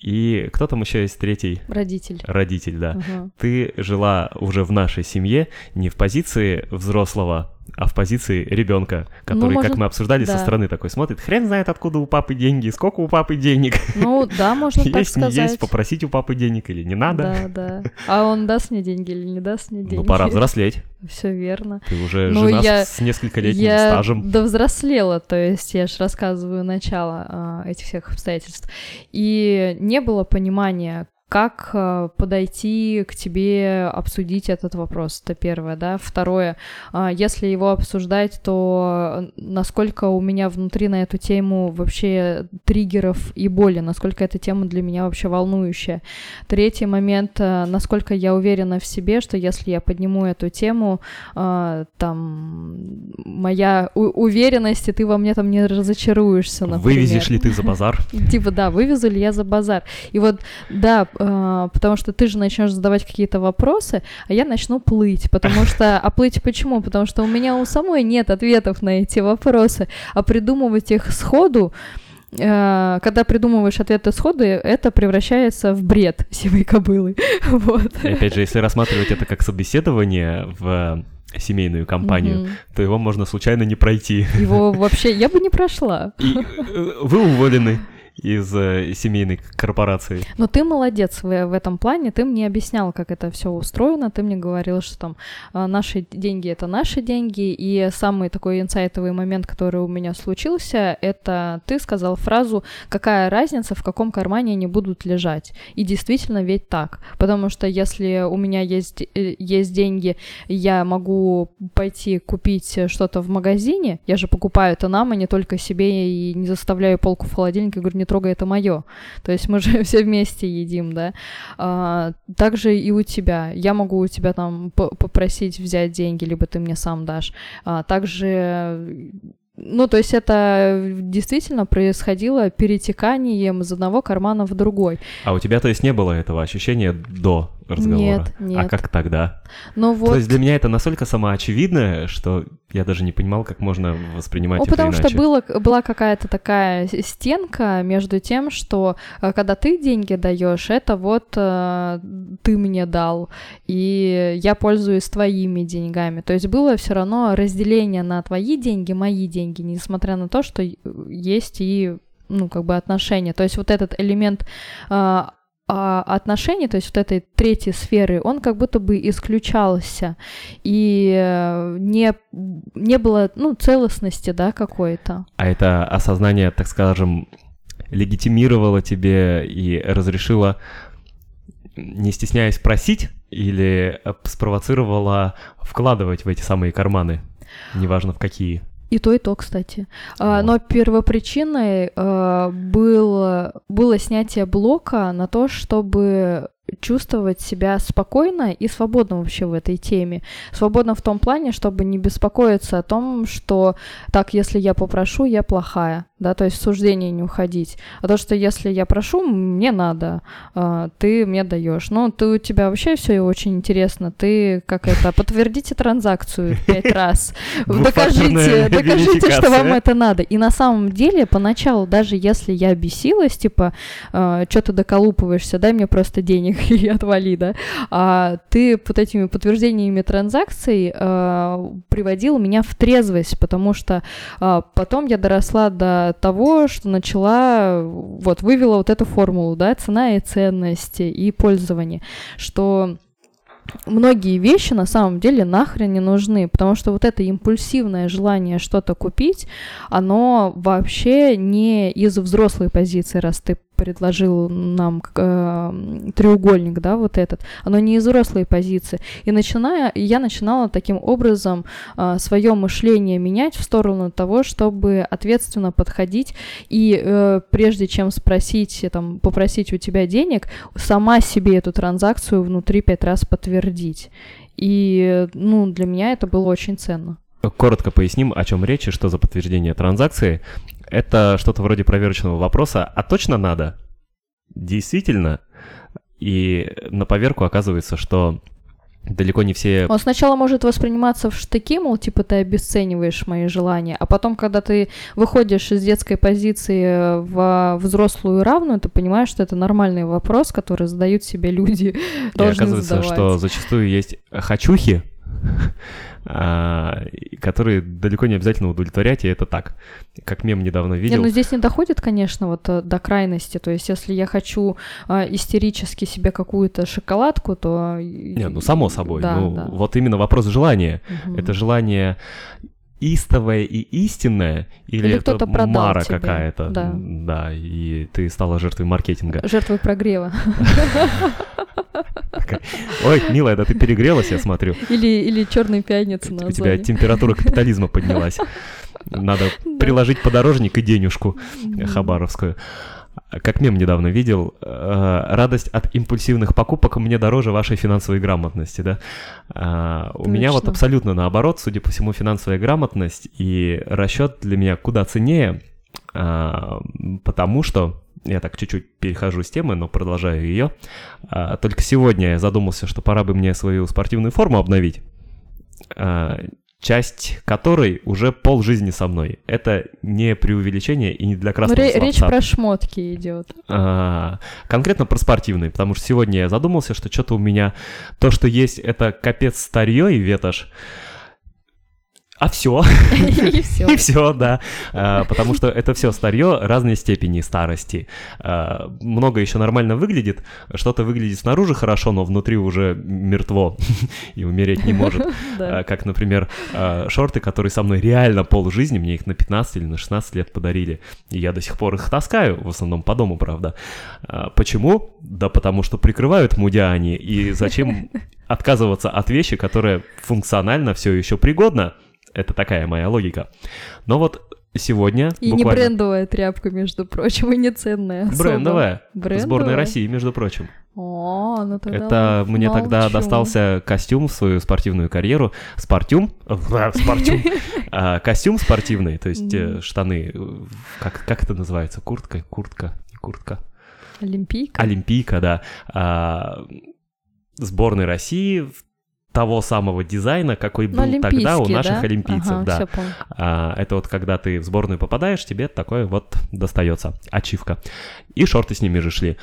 и кто там еще есть третий? Родитель. Родитель, да. Ага. Ты жила уже в нашей семье не в позиции взрослого, а в позиции ребенка, который, может, как мы обсуждали, со да. стороны такой смотрит, хрен знает, откуда у папы деньги, сколько у папы денег, Ну да, можно так есть, не сказать. есть, попросить у папы денег или не надо. Да, да. А он даст мне деньги или не даст мне деньги? Ну, пора взрослеть. Все верно. Ты уже Ну, жена я- с, нескольколетним я стажем. довзрослела, то есть я же рассказываю начало а, этих всех обстоятельств. И не было понимания, как а, подойти к тебе, обсудить этот вопрос. Это первое, да. Второе, а, если его обсуждать, то насколько у меня внутри на эту тему вообще триггеров и боли, насколько эта тема для меня вообще волнующая. Третий момент, а, насколько я уверена в себе, что если я подниму эту тему, там моя уверенность, и ты во мне там не разочаруешься, например. Вывезешь ли ты за базар? Типа, да, вывезу ли я за базар. И вот, да, потому что ты же начнешь задавать какие-то вопросы, а я начну плыть, потому что... А плыть почему? Потому что у меня у самой нет ответов на эти вопросы, а придумывать их сходу, э, когда придумываешь ответы сходу, это превращается в бред сивой кобылы. Вот. И опять же, если рассматривать это как собеседование в семейную компанию, Мгм. то его можно случайно не пройти. Его вообще... Я бы не прошла. И э, вы уволены из э, семейной корпорации. Но ты молодец в, в этом плане, ты мне объяснял, как это все устроено, ты мне говорил, что там а, наши деньги это наши деньги, и самый такой инсайтовый момент, который у меня случился, это ты сказал фразу «какая разница, в каком кармане они будут лежать?» И действительно ведь так, потому что если у меня есть, э, есть деньги, я могу пойти купить что-то в магазине, я же покупаю это нам, а не только себе, и не заставляю полку в холодильнике, говорю, не трогай, это мое. То есть мы же все вместе едим, да. А, также и у тебя. Я могу у тебя там попросить взять деньги, либо ты мне сам дашь. А, также ну, то есть это действительно происходило перетеканием из одного кармана в другой. А у тебя, то есть, не было этого ощущения до разговора? Нет, нет. А как тогда? Но вот... То есть для меня это настолько самоочевидно, что я даже не понимал, как можно воспринимать Ну, это потому иначе. что было, была какая-то такая стенка между тем, что э, когда ты деньги даешь, это вот э, ты мне дал, и я пользуюсь твоими деньгами. То есть было все равно разделение на твои деньги, мои деньги, несмотря на то, что э, есть и ну, как бы отношения. То есть вот этот элемент э, а, отношений, то есть вот этой третьей сферы, он как будто бы исключался, и э, не, не было, ну, целостности, да, какой-то. А это осознание, так скажем, легитимировало тебе и разрешило, не стесняясь просить, или э, спровоцировало вкладывать в эти самые карманы, неважно в какие. И то, и то, кстати. А, Вот. но первопричиной а, было, было снятие блока на то, чтобы чувствовать себя спокойно и свободно вообще в этой теме. Свободно в том плане, чтобы не беспокоиться о том, что так, если я попрошу, я плохая, да, то есть в суждение не уходить. А то, что если я прошу, мне надо, а, ты мне даешь. Ну, ты у тебя вообще все очень интересно. Ты как это, подтвердите транзакцию пять раз. Докажите, докажите, что вам это надо. И на самом деле, поначалу, даже если я бесилась, типа, а, что ты доколупываешься, дай мне просто денег и отвали, да, а ты вот этими подтверждениями транзакций э, приводил меня в трезвость, потому что э, потом я доросла до того, что начала, вот, вывела вот эту формулу, да, цена и ценности и пользование, что многие вещи на самом деле нахрен не нужны, потому что вот это импульсивное желание что-то купить, оно вообще не из взрослой позиции, раз ты предложил нам э, треугольник, да, вот этот, оно не из взрослой позиции. И начиная, я начинала таким образом э, свое мышление менять в сторону того, чтобы ответственно подходить и э, прежде чем спросить, там, попросить у тебя денег, сама себе эту транзакцию внутри пять раз подтвердить. И, ну, для меня это было очень ценно. Коротко поясним, о чем речь и что за подтверждение транзакции. Это что-то вроде проверочного вопроса, а точно надо? Действительно? И на поверку оказывается, что далеко не все... Он сначала может восприниматься в штыки, мол, типа ты обесцениваешь мои желания, а потом, когда ты выходишь из детской позиции в взрослую равную, ты понимаешь, что это нормальный вопрос, который задают себе люди. И оказывается, задавать. что зачастую есть хочухи, которые далеко не обязательно удовлетворять, и это так. Как мем недавно видел. Не, ну здесь не доходит, конечно, вот э, до крайности. То есть, если я хочу э, истерически себе какую-то шоколадку, то... Не, ну само собой. Да, ну, да. Вот именно вопрос желания. Угу. Это желание истовое и истинное, или, или это мара какая-то. Да. да, и ты стала жертвой маркетинга. Жертвой прогрева. Ой, милая, да ты перегрелась, я смотрю. Или, или черная пятница на У тебя температура капитализма поднялась. Надо приложить подорожник и денежку хабаровскую. Как мем недавно видел, э, радость от импульсивных покупок мне дороже вашей финансовой грамотности, да? А, у Точно. меня вот абсолютно наоборот, судя по всему, финансовая грамотность и расчет для меня куда ценнее, а, потому что я так чуть-чуть перехожу с темы, но продолжаю ее. А, только сегодня я задумался, что пора бы мне свою спортивную форму обновить часть которой уже пол жизни со мной. Это не преувеличение и не для красного Ре- Речь про шмотки идет. А, конкретно про спортивные, потому что сегодня я задумался, что что-то у меня то, что есть, это капец старье и ветошь. А все. И все. И все, да. А, потому что это все старье разной степени старости. А, много еще нормально выглядит, что-то выглядит снаружи хорошо, но внутри уже мертво и умереть не может. А, как, например, шорты, которые со мной реально пол жизни, мне их на 15 или на 16 лет подарили. И я до сих пор их таскаю, в основном по дому, правда. Почему? Да потому что прикрывают мудя они, и зачем отказываться от вещи, которая функционально все еще пригодна, это такая моя логика. Но вот сегодня И буквально... не брендовая тряпка, между прочим, и не ценная. Брендовая. Брендовая. Сборная России, между прочим. О, ну тогда Это мне молчу. тогда достался костюм в свою спортивную карьеру. Спортюм? Спортюм. А, костюм спортивный, то есть э, штаны. Как, как это называется? Куртка? Куртка? Куртка? Олимпийка? Олимпийка, да. А, сборной России в того самого дизайна, какой был тогда у наших да? олимпийцев. Ага, да. А, это вот когда ты в сборную попадаешь, тебе такое вот достается. Ачивка. И шорты с ними же шли.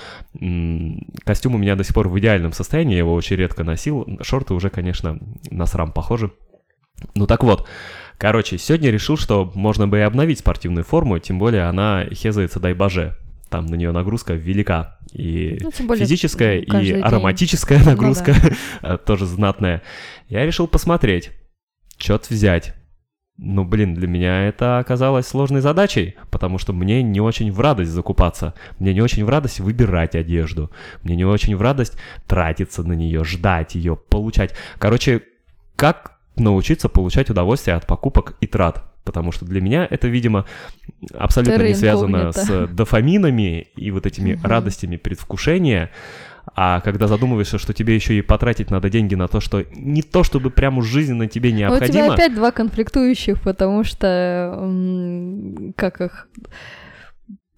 Костюм у меня до сих пор в идеальном состоянии, я его очень редко носил. Шорты уже, конечно, на срам похожи. Ну так вот, короче, сегодня решил, что можно бы и обновить спортивную форму, тем более она хезается, дай боже, там на нее нагрузка велика. И ну, физическая, и день. ароматическая нагрузка ну, да. тоже знатная. Я решил посмотреть, что-то взять. Ну, блин, для меня это оказалось сложной задачей, потому что мне не очень в радость закупаться, мне не очень в радость выбирать одежду, мне не очень в радость тратиться на нее, ждать ее, получать. Короче, как научиться получать удовольствие от покупок и трат? Потому что для меня это, видимо, абсолютно Терра не связано с дофаминами и вот этими угу. радостями предвкушения, А когда задумываешься, что тебе еще и потратить надо деньги на то, что не то, чтобы прям уж жизненно тебе Ну, У необходимо. тебя опять два конфликтующих, потому что как их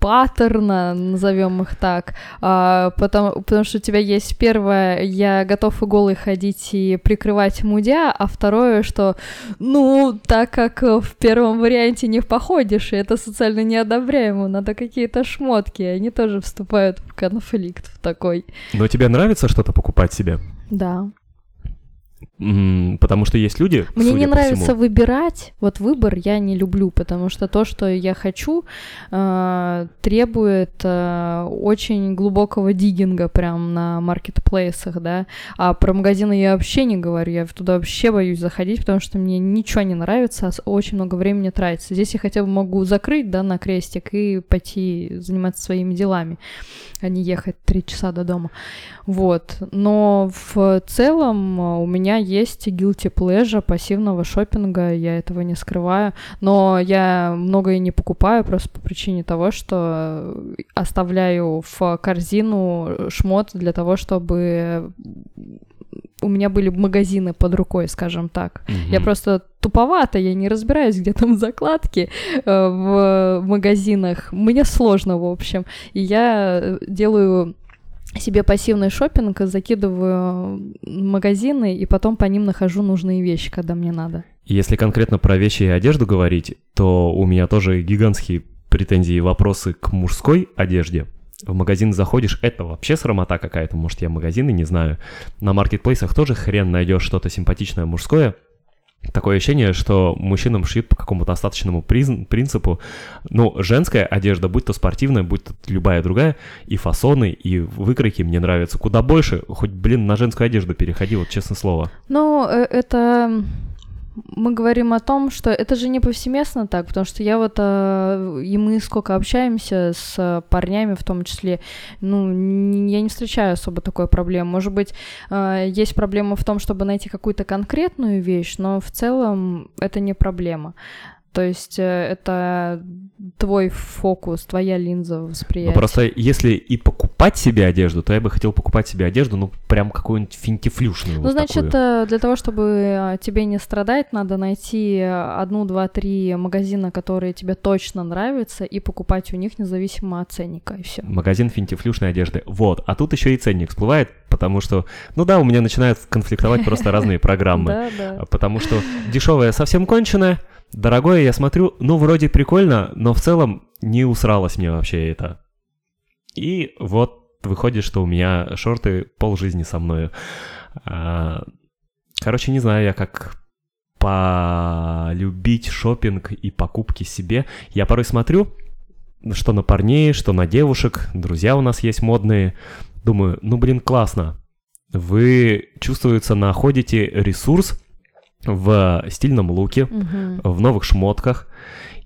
паттерна, назовем их так, а, потому, потому что у тебя есть первое, я готов и голый ходить и прикрывать мудя, а второе, что, ну, так как в первом варианте не походишь, и это социально неодобряемо, надо какие-то шмотки, они тоже вступают в конфликт в такой. Но тебе нравится что-то покупать себе? Да. Потому что есть люди, Мне не нравится всему- выбирать. Вот выбор я не люблю, потому что то, что я хочу, э, требует э, очень глубокого диггинга прям на маркетплейсах, да. А про магазины я вообще не говорю. Я туда вообще боюсь заходить, потому что мне ничего не нравится, а очень много времени тратится. Здесь я хотя бы могу закрыть, да, на крестик и пойти заниматься своими делами, а не ехать три часа до дома. Вот. Но в целом э, у меня есть guilty pleasure пассивного шопинга, я этого не скрываю. Но я многое не покупаю просто по причине того, что оставляю в корзину шмот для того, чтобы у меня были магазины под рукой, скажем так. Мгм. Я просто туповата, я не разбираюсь, где там закладки э, в магазинах. Мне сложно, в общем. И я э, делаю себе пассивный шопинг, закидываю магазины и потом по ним нахожу нужные вещи, когда мне надо. Если конкретно про вещи и одежду говорить, то у меня тоже гигантские претензии и вопросы к мужской одежде. В магазин заходишь, это вообще срамота какая-то, может, я магазины не знаю. На маркетплейсах тоже хрен найдешь что-то симпатичное мужское. Такое ощущение, что мужчинам шьют по какому-то остаточному принципу. Ну, женская одежда, будь то спортивная, будь то любая другая, и фасоны, и выкройки мне нравятся куда больше. Хоть, блин, на женскую одежду переходи, вот честное слово. Ну, э, это мы говорим о том, что это же не повсеместно так, потому что я вот э, и мы сколько общаемся с парнями, в том числе, ну, я не встречаю особо такой проблемы. Может быть, э, есть проблема в том, чтобы найти какую-то конкретную вещь, но в целом это не проблема. То есть э, это твой фокус, твоя линза Ну, восприятия. просто если и покупать себе одежду, то я бы хотел покупать себе одежду, ну, прям какую-нибудь финтифлюшную. Ну, вот значит, такую. э, для того, чтобы э, тебе не страдать, надо найти одну, два, три магазина, которые тебе точно нравятся, и покупать у них независимо от ценника, и все. Магазин финтифлюшной одежды. Вот. А тут еще и ценник всплывает, потому что, ну да, у меня начинают конфликтовать просто разные программы. Потому что дешевое совсем конченое, дорогое я смотрю, ну, вроде прикольно, но в целом не усралось мне вообще это. И вот выходит, что у меня шорты полжизни со мною. А, Короче, не знаю я, как полюбить шопинг и покупки себе. Я порой смотрю, что на парней, что на девушек, друзья у нас есть модные. Думаю, ну, блин, классно. Вы, чувствуется, находите ресурс в стильном луке, Мгм. в новых шмотках.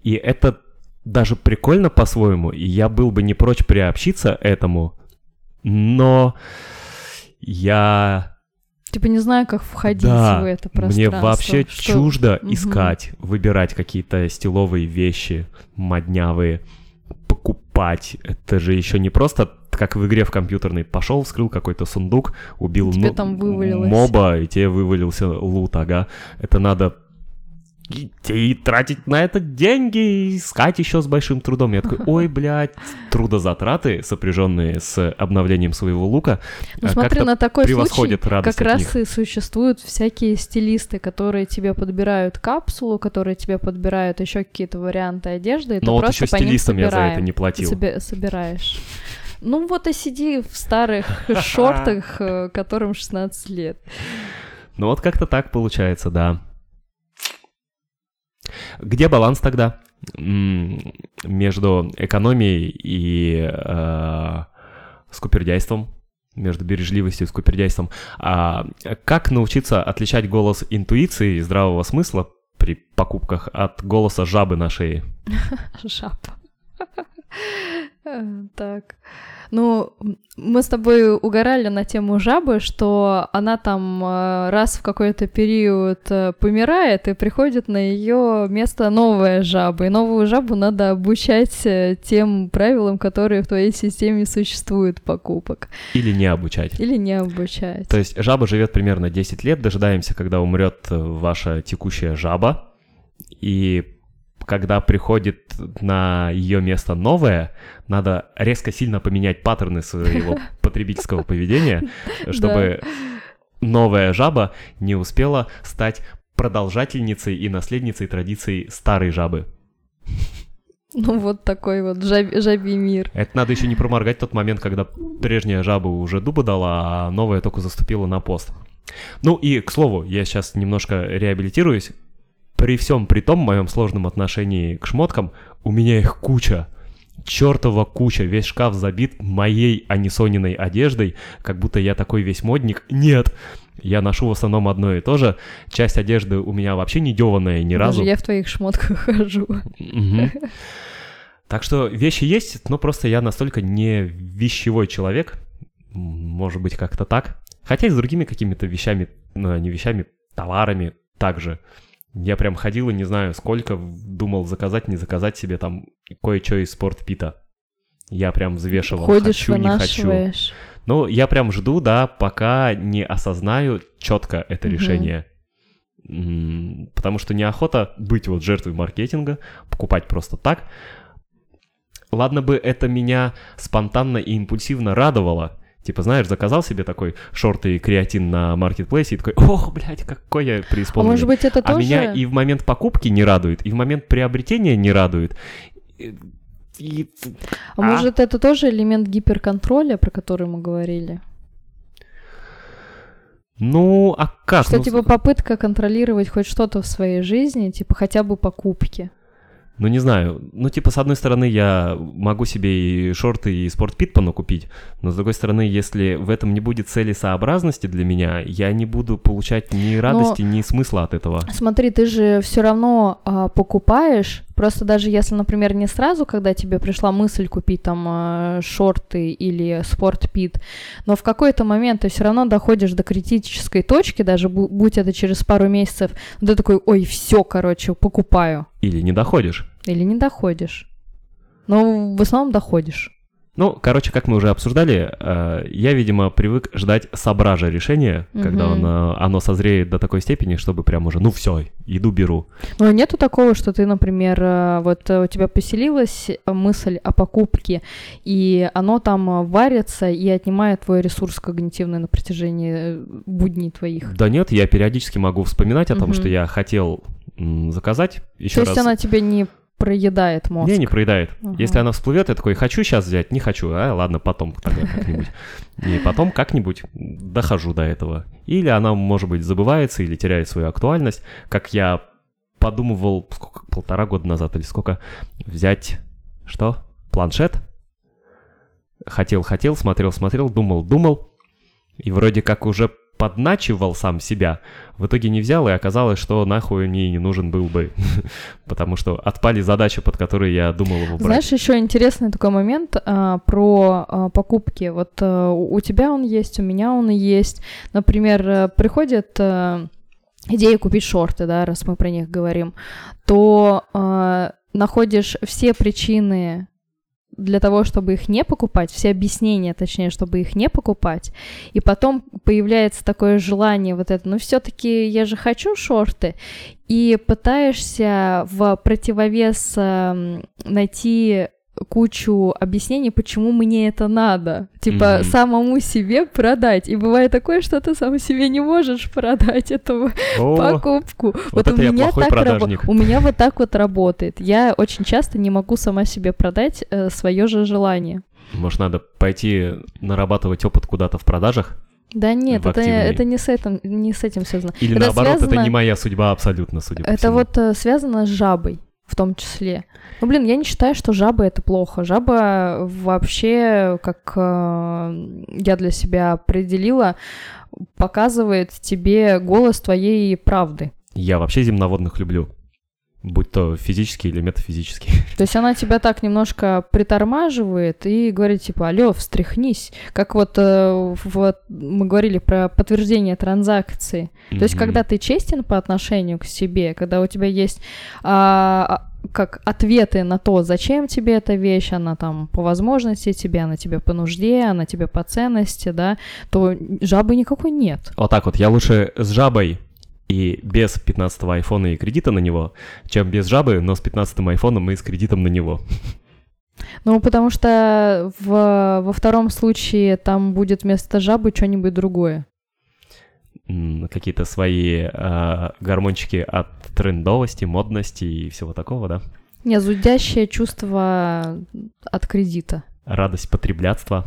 И это даже прикольно по-своему. И я был бы не прочь приобщиться этому. Но я... Типа не знаю, как входить Да, в это мне пространство. вообще что- чуждо Мгм. искать, выбирать какие-то стиловые вещи, моднявые, покупать. Это же еще не просто как в игре в компьютерной. Пошел, вскрыл какой-то сундук, убил вывалилось. моба, и тебе вывалился лут, ага. Это надо идти и тратить на это деньги, и искать еще с большим трудом. Я такой, ой, блядь, трудозатраты, сопряженные с обновлением своего лука, Ну а, смотри, на такой случай превосходят радость как раз них. и существуют всякие стилисты, которые тебе подбирают капсулу, которые тебе подбирают еще какие-то варианты одежды, и ты Но вот просто еще по стилистам я за это не платил. Себе- собираешь. Ну вот и сиди в старых шортах, э, которым 16 лет. Ну вот как-то так получается, да. Где баланс тогда между экономией и э, скупердяйством? Между бережливостью и скупердяйством. А как научиться отличать голос интуиции и здравого смысла при покупках от голоса жабы на шее? Жаба. Э, Так. Ну, мы с тобой угорали на тему жабы, что она там э, раз в какой-то период э, помирает, и приходит на ее место новая жаба. И новую жабу надо обучать тем правилам, которые в твоей системе существуют покупок. Или не обучать. Или не обучать. То есть жаба живет примерно 10 лет, дожидаемся, когда умрет ваша текущая жаба, и когда приходит на ее место новое, надо резко сильно поменять паттерны своего потребительского поведения, чтобы новая жаба не успела стать продолжательницей и наследницей традиций старой жабы. Ну вот такой вот жаб, жабий мир. Это надо еще не проморгать тот момент, когда прежняя жаба уже дуба дала, а новая только заступила на пост. Ну и, к слову, я сейчас немножко реабилитируюсь при всем при том моем сложном отношении к шмоткам, у меня их куча. Чертова куча, весь шкаф забит моей, а не Сониной одеждой, как будто я такой весь модник. Нет, я ношу в основном одно и то же. Часть одежды у меня вообще не деванная ни разу. Даже я в твоих шмотках хожу. Так что вещи есть, но просто я настолько не вещевой человек. Может быть, как-то так. Хотя и с другими какими-то вещами, ну, не вещами, товарами также. Я прям ходил и не знаю сколько, думал заказать, не заказать себе там кое-что из спортпита. Я прям взвешивал, Ходишь, хочу, не хочу. Ну, я прям жду, да, пока не осознаю четко это угу. решение. Потому что неохота быть вот жертвой маркетинга, покупать просто так. Ладно бы это меня спонтанно и импульсивно радовало, Типа, знаешь, заказал себе такой шорты и креатин на маркетплейсе и такой, ох, блядь, какой я преисполненный. А может быть, это а тоже... меня и в момент покупки не радует, и в момент приобретения не радует. И... А, а может, это тоже элемент гиперконтроля, про который мы говорили? Ну, а как? Что, ну, типа, попытка контролировать хоть что-то в своей жизни, типа, хотя бы покупки. Ну, не знаю. Ну, типа, с одной стороны, я могу себе и шорты, и спортпит купить, но с другой стороны, если в этом не будет целесообразности для меня, я не буду получать ни радости, но... ни смысла от этого. Смотри, ты же все равно а, покупаешь Просто даже если, например, не сразу, когда тебе пришла мысль купить там э, шорты или спортпит, но в какой-то момент ты все равно доходишь до критической точки, даже будь это через пару месяцев, ты такой, ой, все, короче, покупаю. Или не доходишь. Или не доходишь. Но в основном доходишь. Ну, короче, как мы уже обсуждали, э, я, видимо, привык ждать собража решения, угу. когда оно, оно созреет до такой степени, чтобы прям уже, ну все, иду беру. Но нету такого, что ты, например, э, вот у тебя поселилась мысль о покупке, и оно там варится и отнимает твой ресурс когнитивный на протяжении э, будней твоих. Да нет, я периодически могу вспоминать о том, угу. что я хотел заказать еще То раз. есть она тебе не проедает мозг. Не, не проедает. Ага. Если она всплывет, я такой, хочу сейчас взять, не хочу, а ладно, потом тогда как-нибудь. И потом как-нибудь дохожу до этого. Или она, может быть, забывается или теряет свою актуальность, как я подумывал сколько, полтора года назад или сколько, взять, что, планшет? Хотел, хотел, смотрел, смотрел, думал, думал, и вроде как уже подначивал сам себя, в итоге не взял, и оказалось, что нахуй мне не нужен был бы, потому что отпали задачи, под которые я думал его брать. Знаешь, еще интересный такой момент а, про а, покупки. Вот а, у тебя он есть, у меня он и есть. Например, а, приходит... А, идея купить шорты, да, раз мы про них говорим, то э, находишь все причины для того, чтобы их не покупать, все объяснения, точнее, чтобы их не покупать, и потом появляется такое желание вот это, ну все-таки я же хочу шорты, и пытаешься в противовес э, найти кучу объяснений, почему мне это надо. Типа, mm-hmm. самому себе продать. И бывает такое, что ты сам себе не можешь продать эту О, покупку. Вот, вот у меня так раб... у меня вот так вот работает. Я очень часто не могу сама себе продать э, свое же желание. Может, надо пойти нарабатывать опыт куда-то в продажах? Да нет, это, это не с этим, не с этим связано. Или это наоборот, связано... это не моя судьба абсолютно, судя по Это всему. вот э, связано с жабой в том числе. Ну, блин, я не считаю, что жаба это плохо. Жаба вообще, как э, я для себя определила, показывает тебе голос твоей правды. Я вообще земноводных люблю. Будь то физический или метафизический. То есть она тебя так немножко притормаживает и говорит, типа, алло, встряхнись. Как вот, э, вот мы говорили про подтверждение транзакции. То есть, когда ты честен по отношению к себе, когда у тебя есть а, а, как ответы на то, зачем тебе эта вещь, она там по возможности тебе, она тебе по нужде, она тебе по ценности, да, то жабы никакой нет. Вот так вот, я лучше с жабой и без 15-го айфона и кредита на него, чем без жабы, но с 15-м айфоном и с кредитом на него. Ну, потому что в, во втором случае там будет вместо жабы что-нибудь другое. Какие-то свои а, гормончики от трендовости, модности и всего такого, да? Не, зудящее чувство от кредита. Радость потреблятства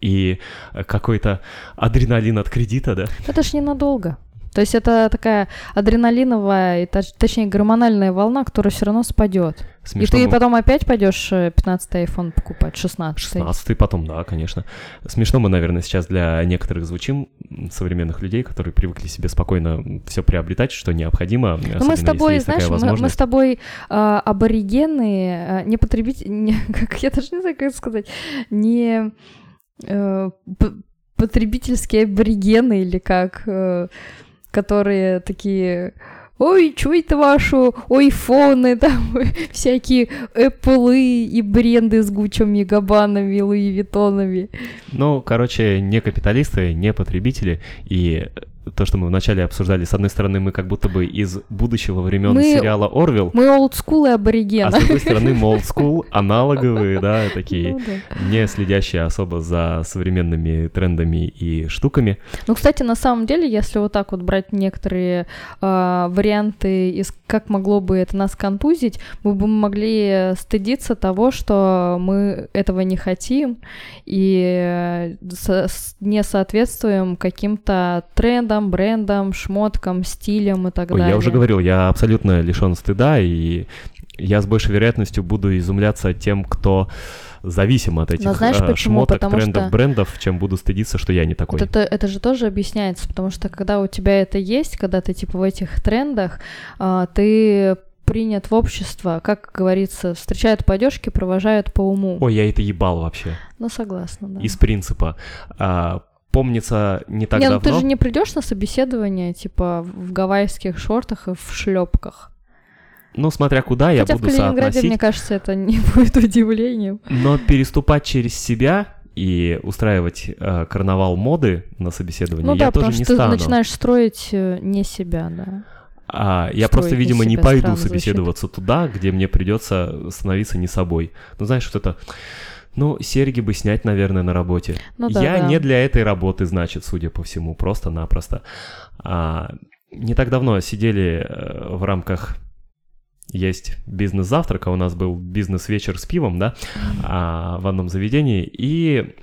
и какой-то адреналин от кредита, да? Это ж ненадолго. То есть это такая адреналиновая, точнее гормональная волна, которая все равно спадет. И ты мы- потом опять пойдешь 15 iPhone покупать, 16 16 потом, да, конечно. Смешно мы, наверное, сейчас для некоторых звучим, современных людей, которые привыкли себе спокойно все приобретать, что необходимо. Ну, мы с тобой, знаешь, мы, мы с тобой а, аборигены, а, не потребители, не, как я даже не знаю, как это сказать, не э, потребительские аборигены или как, э, которые такие, ой, чё это ваши айфоны, там, всякие Apple и бренды с Гуччами, Габанами, Луи Виттонами. Ну, короче, не капиталисты, не потребители. И то, что мы вначале обсуждали, с одной стороны, мы как будто бы из будущего времен Мы- сериала Орвел, Мы олдскулы а аборигены. с другой стороны, мы old school, аналоговые, да, такие, Ну да. не следящие особо за современными трендами и штуками. Ну, кстати, на самом деле, если вот так вот брать некоторые а, варианты из как могло бы это нас контузить, мы бы могли стыдиться того, что мы этого не хотим и э, со- не соответствуем каким-то трендам, брендам, шмоткам, стилям и так Ой, далее. я уже говорил, я абсолютно лишен стыда, и я с большей вероятностью буду изумляться тем, кто зависим от этих Но знаешь э, почему? шмоток, Потому трендов, что- брендов, чем буду стыдиться, что я не такой. Вот это, это же тоже объясняется, потому что когда у тебя это есть, когда ты типа в этих трендах, а, ты принят в общество, как говорится, встречают по одежке, провожают по уму. Ой, я это ебал вообще. Ну, согласна, да. Из принципа. А, помнится, не так не, ну давно... ты же не придешь на собеседование, типа, в гавайских шортах и в шлепках. Ну, смотря куда, я Хотя в буду Калининграде, соотносить. мне кажется, это не будет удивлением. Но переступать через себя и устраивать э, карнавал моды на собеседовании Ну я да, тоже потому не что ты стану. начинаешь строить э, не себя, да. А, я просто, видимо, не пойду странно звучит. собеседоваться туда, где мне придется становиться не собой. Ну, знаешь, вот это... Ну, серьги бы снять, наверное, на работе. Ну да, я да. не для этой работы, значит, судя по всему, просто-напросто. А, не так давно сидели э, в рамках есть бизнес-завтрак, а у нас был бизнес-вечер с пивом, да, а, в одном заведении, и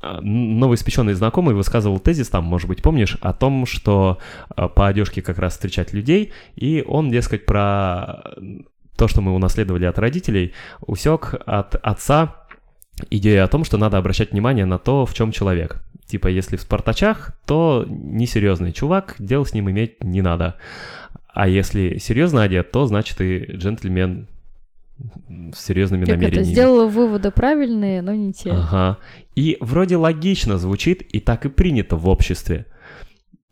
а, новоиспеченный знакомый высказывал тезис, там, может быть, помнишь, о том, что а, по одежке как раз встречать людей, и он, дескать, про то, что мы унаследовали от родителей, усек от отца идею о том, что надо обращать внимание на то, в чем человек. Типа, если в спартачах, то несерьезный чувак, дел с ним иметь не надо. А если серьезно одет, то значит и джентльмен с серьезными Как это, намерениями. сделала выводы правильные, но не те. Ага. И вроде логично звучит, и так и принято в обществе.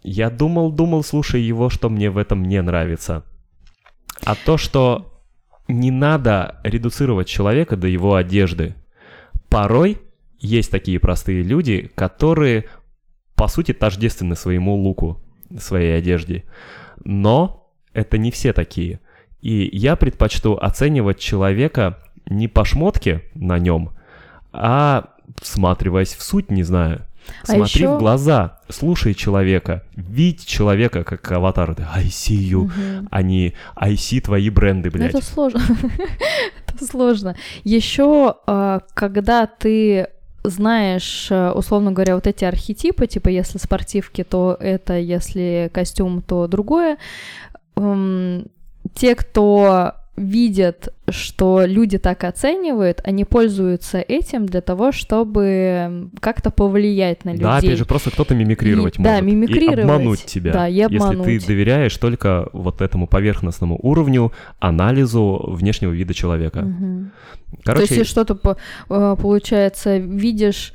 Я думал, думал, слушая его, что мне в этом не нравится. А то, что не надо редуцировать человека до его одежды. Порой есть такие простые люди, которые, по сути, тождественны своему луку, своей одежде. Но это не все такие. И я предпочту оценивать человека не по шмотке на нем, а всматриваясь в суть, не знаю. А Смотри ещё- в глаза, слушай человека, видь человека как аватар. I see you, Мгм. а не I see твои бренды, Ну, блядь. Это сложно. Это сложно. Еще, когда ты знаешь, э, условно говоря, вот эти архетипы, типа если спортивки, то это, если костюм, то другое. Эм, Те, кто видят, что люди так оценивают, они пользуются этим для того, чтобы как-то повлиять на людей. Да, опять же, просто кто-то мимикрировать И- может. да, мимикрировать. И обмануть тебя. Да, и Если обмануть. ты доверяешь только вот этому поверхностному уровню, анализу внешнего вида человека. Мгм. Короче, То есть, если что-то э, получается, видишь,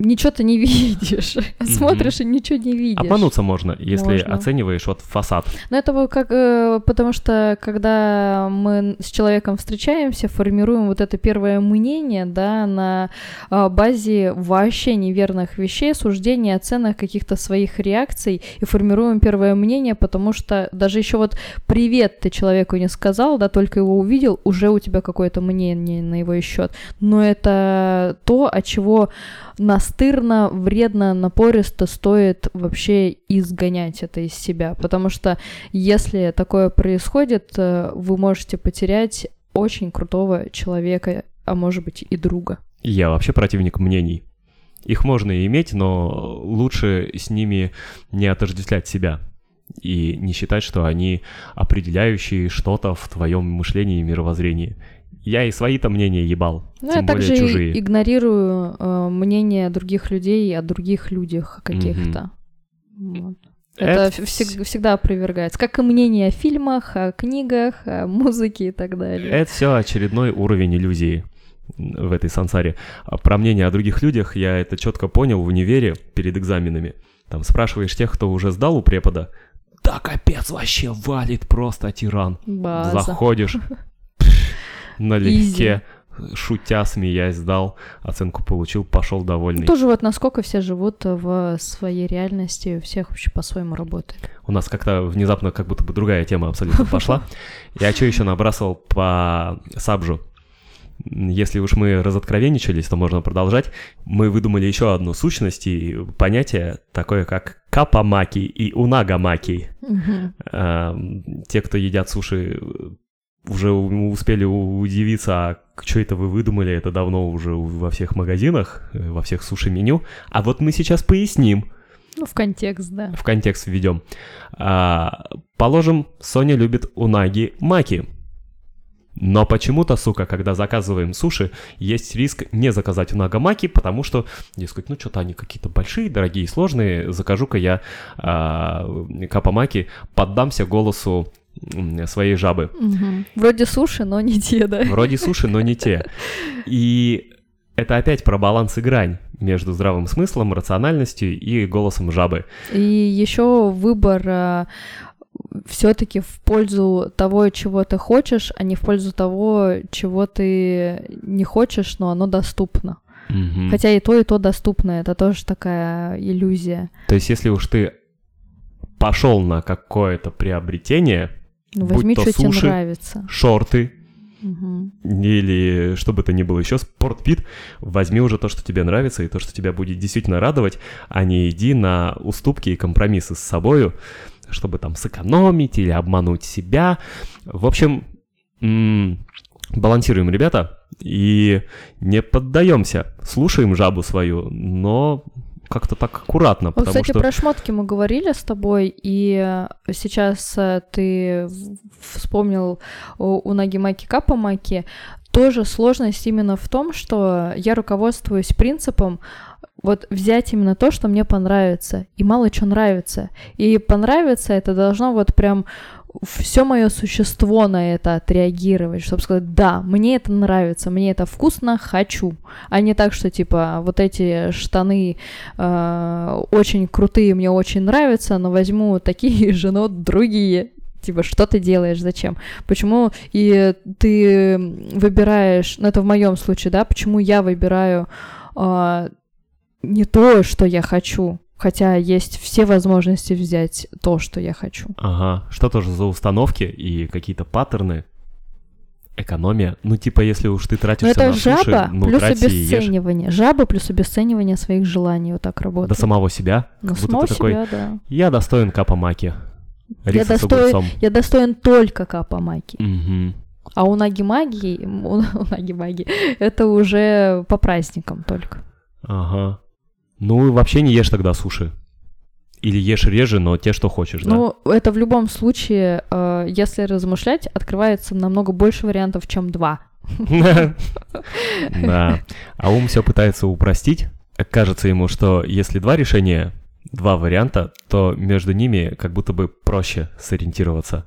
ничего ты не видишь, смотришь и ничего не видишь. обмануться можно, если Можно. оцениваешь вот фасад. Ну, это как, э, потому что, когда мы с человеком встречаемся, формируем вот это первое мнение, да, на а, базе вообще неверных вещей, суждений, оценок, каких-то своих реакций, и формируем первое мнение, потому что даже еще вот привет ты человеку не сказал, да, только его увидел, уже у тебя какое-то мнение на его счет. Но это то, от чего настырно, вредно, напористо стоит вообще изгонять это из себя. Потому что если такое происходит, э, вы можете потерять очень крутого человека, а может быть и друга. Я вообще противник мнений. Их можно иметь, но лучше с ними не отождествлять себя и не считать, что они определяющие что-то в твоем мышлении и мировоззрении. Я и свои-то мнения ебал, Ну, тем я более также чужие. игнорирую э, мнение других людей о других людях каких-то. Вот. Это, Это всег- всегда опровергается. Как и мнение о фильмах, о книгах, о музыке и так далее. Это все очередной уровень иллюзии в этой сансаре. А Про мнение о других людях я это четко понял в универе перед экзаменами. Там спрашиваешь тех, кто уже сдал у препода, да капец вообще валит просто тиран. База. Заходишь налегке, шутя, смеясь, сдал, оценку получил, пошел довольный. Тоже вот насколько все живут в своей реальности, у всех вообще по-своему работает. У нас как-то внезапно как будто бы другая тема абсолютно пошла. Я что еще набрасывал по сабжу? Если уж мы разоткровенничались, то можно продолжать. Мы выдумали еще одну сущность и понятие, такое как капамаки и унагамаки. Эм, Те, кто едят суши, уже успели удивиться, а что это вы выдумали, это давно уже во всех магазинах, э, во всех суши-меню. А вот мы сейчас поясним, Ну, в контекст, да. в контекст введем. А, положим, Соня любит унаги-маки. Но почему-то, сука, когда заказываем суши, есть риск не заказать унагамаки, потому что, дескать, ну что-то они какие-то большие, дорогие, сложные, закажу-ка я а, капамаки, поддамся голосу своей жабы. Мгм. Вроде суши, но не те, да. Вроде суши, но не те. И это опять про баланс и грань между здравым смыслом, рациональностью и голосом жабы. И еще выбор все-таки в пользу того, чего ты хочешь, а не в пользу того, чего ты не хочешь, но оно доступно. Мгм. Хотя и то, и то доступно. Это тоже такая иллюзия. То есть, если уж ты пошел на какое-то приобретение, Ну, Будь возьми, то что тебе нравится. шорты Мгм. или что бы то ни было еще, спортпит, возьми уже то, что тебе нравится, и то, что тебя будет действительно радовать, а не иди на уступки и компромиссы с собою, чтобы там сэкономить или обмануть себя. В общем, м, балансируем, ребята, и не поддаемся, слушаем жабу свою, но как-то так аккуратно, Вот, потому кстати, что... про шмотки мы говорили с тобой, и э, сейчас э, ты вспомнил у, у Нагимаки Капамаки. Тоже сложность именно в том, что я руководствуюсь принципом вот взять именно то, что мне понравится, и мало что нравится. И понравится это должно вот прям все мое существо на это отреагировать, чтобы сказать, да, мне это нравится, мне это вкусно, хочу. А не так, что типа вот эти штаны э, очень крутые, мне очень нравятся, но возьму такие же, но другие. Типа, что ты делаешь, зачем? Почему и ты выбираешь, ну это в моем случае, да, почему я выбираю а, не то, что я хочу, хотя есть все возможности взять то, что я хочу. Ага, что тоже за установки и какие-то паттерны? Экономия. Ну, типа, если уж ты Но тратишься это на суши, жаба ну, плюс обесценивание. Жаба плюс обесценивание своих желаний вот так До работает. самого себя. ну, самого ты такой, себя, да. я достоин капа маки. Я достоин-. Я достоин только капа-маки. Мгм. А у Наги-маги, у, у Наги-маги, это уже по праздникам только. Ага. Ну, вообще не ешь тогда суши. Или ешь реже, но те, что хочешь, да? Ну, это в любом случае, э, если размышлять, открывается намного больше вариантов, чем два. Да. А ум все пытается упростить. Кажется ему, что если два решения, два варианта, то между ними как будто бы проще сориентироваться.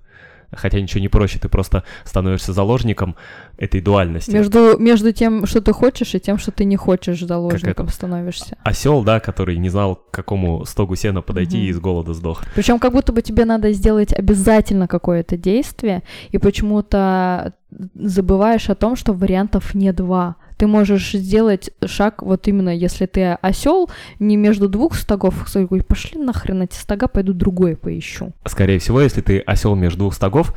Хотя ничего не проще, ты просто становишься заложником этой дуальности. Между, между тем, что ты хочешь, и тем, что ты не хочешь, заложником становишься. Осел, да, который не знал, к какому стогу сена подойти Мгм. и из голода сдох. Причем как будто бы тебе надо сделать обязательно какое-то действие, и почему-то забываешь о том, что вариантов не два. Ты можешь сделать шаг, вот именно если ты осел, не между двух стогов, такой, пошли нахрен эти стога, пойду другое поищу. Скорее всего, если ты осел между двух стогов,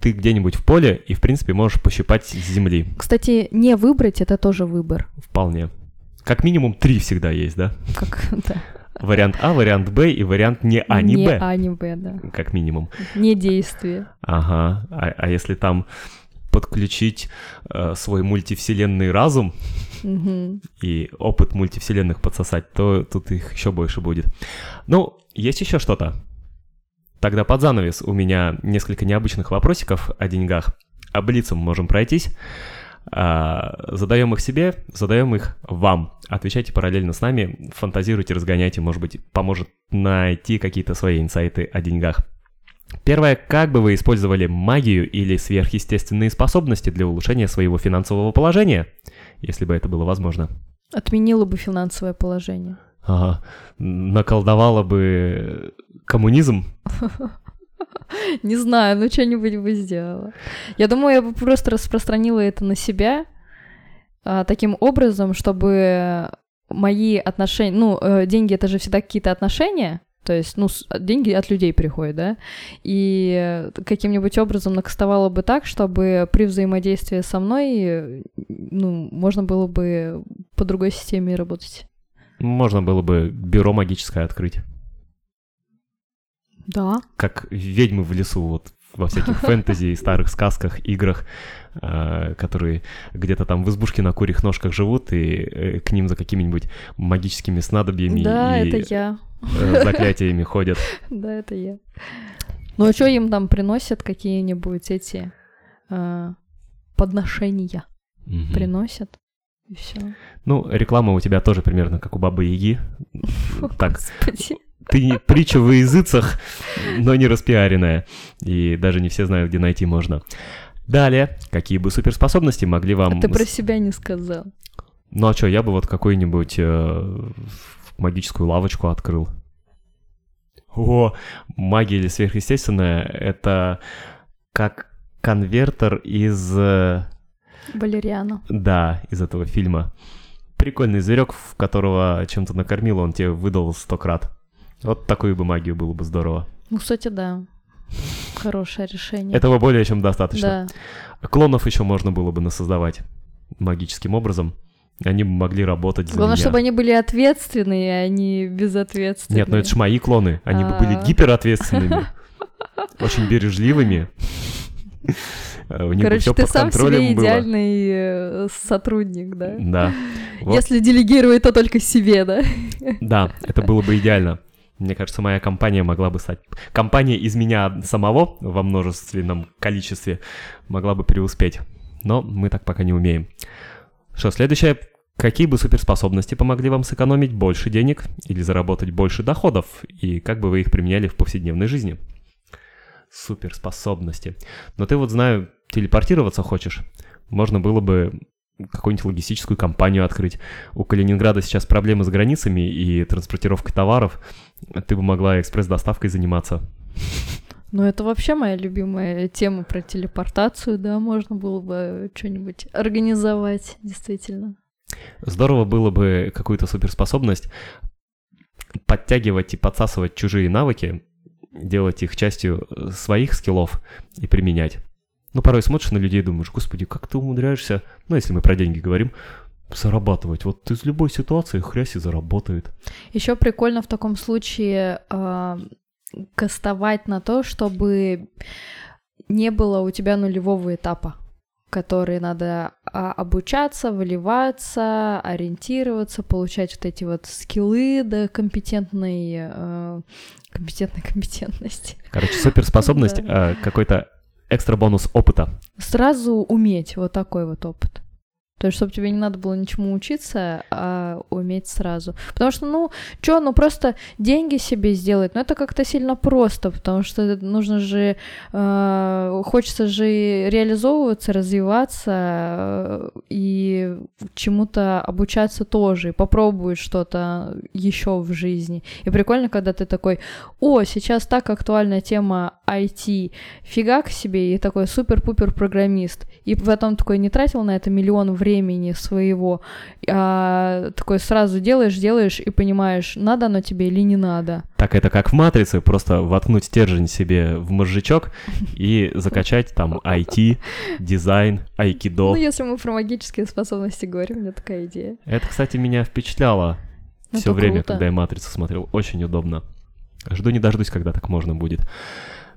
ты где-нибудь в поле и, в принципе, можешь пощипать с земли. Кстати, не выбрать это тоже выбор. Вполне. Как минимум три всегда есть, да? Как, да. Вариант А, вариант Б и вариант не А, не, не Б. А, не Б, да. Как минимум. Не действие. Ага. А, а если там подключить э, свой мультивселенный разум Мгм. и опыт мультивселенных подсосать, то тут их еще больше будет. Ну, есть еще что-то? Тогда под занавес у меня несколько необычных вопросиков о деньгах. Блицом можем пройтись. А, задаем их себе, задаем их вам. Отвечайте параллельно с нами, фантазируйте, разгоняйте, может быть, поможет найти какие-то свои инсайты о деньгах. Первое, как бы вы использовали магию или сверхъестественные способности для улучшения своего финансового положения, если бы это было возможно? Отменила бы финансовое положение. Ага. Наколдовала бы коммунизм? Не знаю, ну что-нибудь бы сделала. Я думаю, я бы просто распространила это на себя а, таким образом, чтобы мои отношения, ну, э, деньги это же всегда какие-то отношения, то есть, ну, с- деньги от людей приходят, да, и э, каким-нибудь образом накастовала бы так, чтобы при взаимодействии со мной, э, ну, можно было бы по другой системе работать. Можно было бы бюро магическое открыть. Да. Как ведьмы в лесу, вот во всяких фэнтези и старых сказках, играх, а, которые где-то там в избушке на курьих ножках живут, и э, к ним за какими-нибудь магическими снадобьями Да, и это я. Э, заклятиями ходят. Да, это я. Ну а что им там приносят какие-нибудь эти а, подношения? Приносят? И все. Ну, реклама у тебя тоже примерно как у Бабы Яги. Так, ты не- притча во языцах, но не распиаренная. И даже не все знают, где найти можно. Далее, какие бы суперспособности могли вам... А ты про с- себя не сказал. Ну а что, я бы вот какую-нибудь э, магическую лавочку открыл. О, магия или сверхъестественное — это как конвертер из... э, Валериана. Да, из этого фильма. Прикольный зверек, в которого чем-то накормил, он тебе выдал сто крат. Вот такую бы магию было бы здорово. Ну, кстати, да. Хорошее решение. Этого более чем достаточно. Да. Клонов еще можно было бы насоздавать магическим образом. Они могли работать за Главное, меня. чтобы они были ответственные, а не безответственные. Нет, ну это ж мои клоны. Они бы были А. гиперответственными, очень бережливыми. У них бы Короче, ты сам себе было. идеальный э, сотрудник, да? Да. Вот. Если делегировать, то только себе, да? Да, это было бы идеально. Мне кажется, моя компания могла бы стать... Компания из меня самого во множественном количестве могла бы преуспеть. Но мы так пока не умеем. Что, следующее. Какие бы суперспособности помогли вам сэкономить больше денег или заработать больше доходов? И как бы вы их применяли в повседневной жизни? Суперспособности. Но ты вот, знаю, телепортироваться хочешь. Можно было бы какую-нибудь логистическую компанию открыть. У Калининграда сейчас проблемы с границами и транспортировкой товаров. Ты бы могла экспресс-доставкой заниматься. Ну, это вообще моя любимая тема про телепортацию, да, можно было бы что-нибудь организовать, действительно. Здорово было бы какую-то суперспособность подтягивать и подсасывать чужие навыки, делать их частью э, своих скиллов и применять. Ну, порой смотришь на людей и думаешь, господи, как ты умудряешься, ну, если мы про деньги говорим, зарабатывать. Вот из любой ситуации хрясь и заработает. Еще прикольно в таком случае а, кастовать на то, чтобы не было у тебя нулевого этапа, который надо а, обучаться, выливаться, ориентироваться, получать вот эти вот скиллы до компетентной, э, компетентной компетентности. Короче, суперспособность, э, какой-то экстра бонус опыта. Сразу уметь вот такой вот опыт. То есть, чтобы тебе не надо было ничему учиться, а уметь сразу. Потому что, ну, что, ну просто деньги себе сделать, ну это как-то сильно просто, потому что нужно же, э, хочется же реализовываться, развиваться э, и чему-то обучаться тоже, и попробовать что-то еще в жизни. И прикольно, когда ты такой, о, сейчас так актуальная тема IT, к себе, и такой супер-пупер программист. И потом такой не тратил на это миллион времени своего, а такой сразу делаешь, делаешь и понимаешь, надо оно тебе или не надо. Так это как в «Матрице», просто воткнуть стержень себе в мозжечок и закачать там IT, дизайн, айкидо. Ну, если мы про магические способности говорим, у меня такая идея. Это, кстати, меня впечатляло Ну, все время, круто. когда я «Матрицу» смотрел. Очень удобно. Жду не дождусь, когда так можно будет.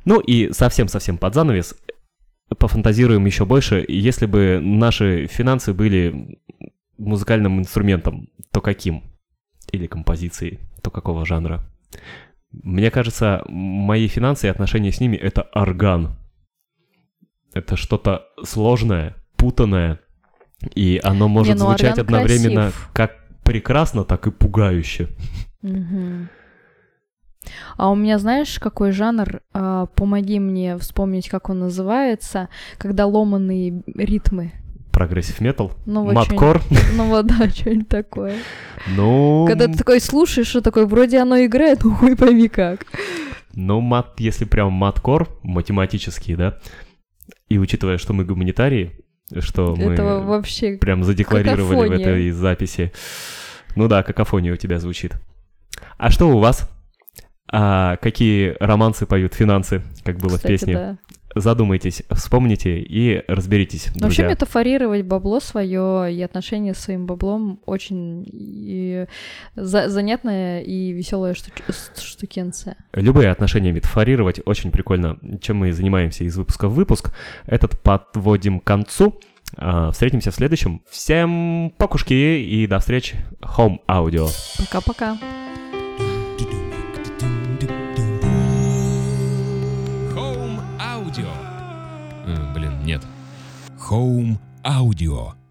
Ну и совсем-совсем под занавес пофантазируем еще больше. Если бы наши финансы были музыкальным инструментом, то каким? Или композицией, то какого жанра? Мне кажется, мои финансы и отношения с ними — это орган. Это что-то сложное, путанное, и оно может ну звучать одновременно красив. как прекрасно, так и пугающе. Мгм. А у меня, знаешь, какой жанр? А, помоги мне вспомнить, как он называется, когда ломаные ритмы. Прогрессив метал, Ну, вот маткор, Ну вот да, что-нибудь такое. ну... Когда ты такой слушаешь, и такой, вроде оно играет, ну хуй пойми как. Ну, мат, если прям маткор, математический, да, и учитывая, что мы гуманитарии, что мы Это вообще... прям задекларировали в какофония. этой записи. Ну да, какофония у тебя звучит. А что у вас? А какие романсы поют финансы, как было кстати, в песне? да. Задумайтесь, вспомните и разберитесь, Вообще друзья. метафорировать бабло свое и отношения с своим баблом очень и за- занятная и веселая штукенция. Любые отношения метафорировать очень прикольно. Чем мы занимаемся из выпуска в выпуск. Этот подводим к концу. А, Встретимся в следующем. Всем покушки и до встречи. Home Audio. Пока-пока. Home Audio.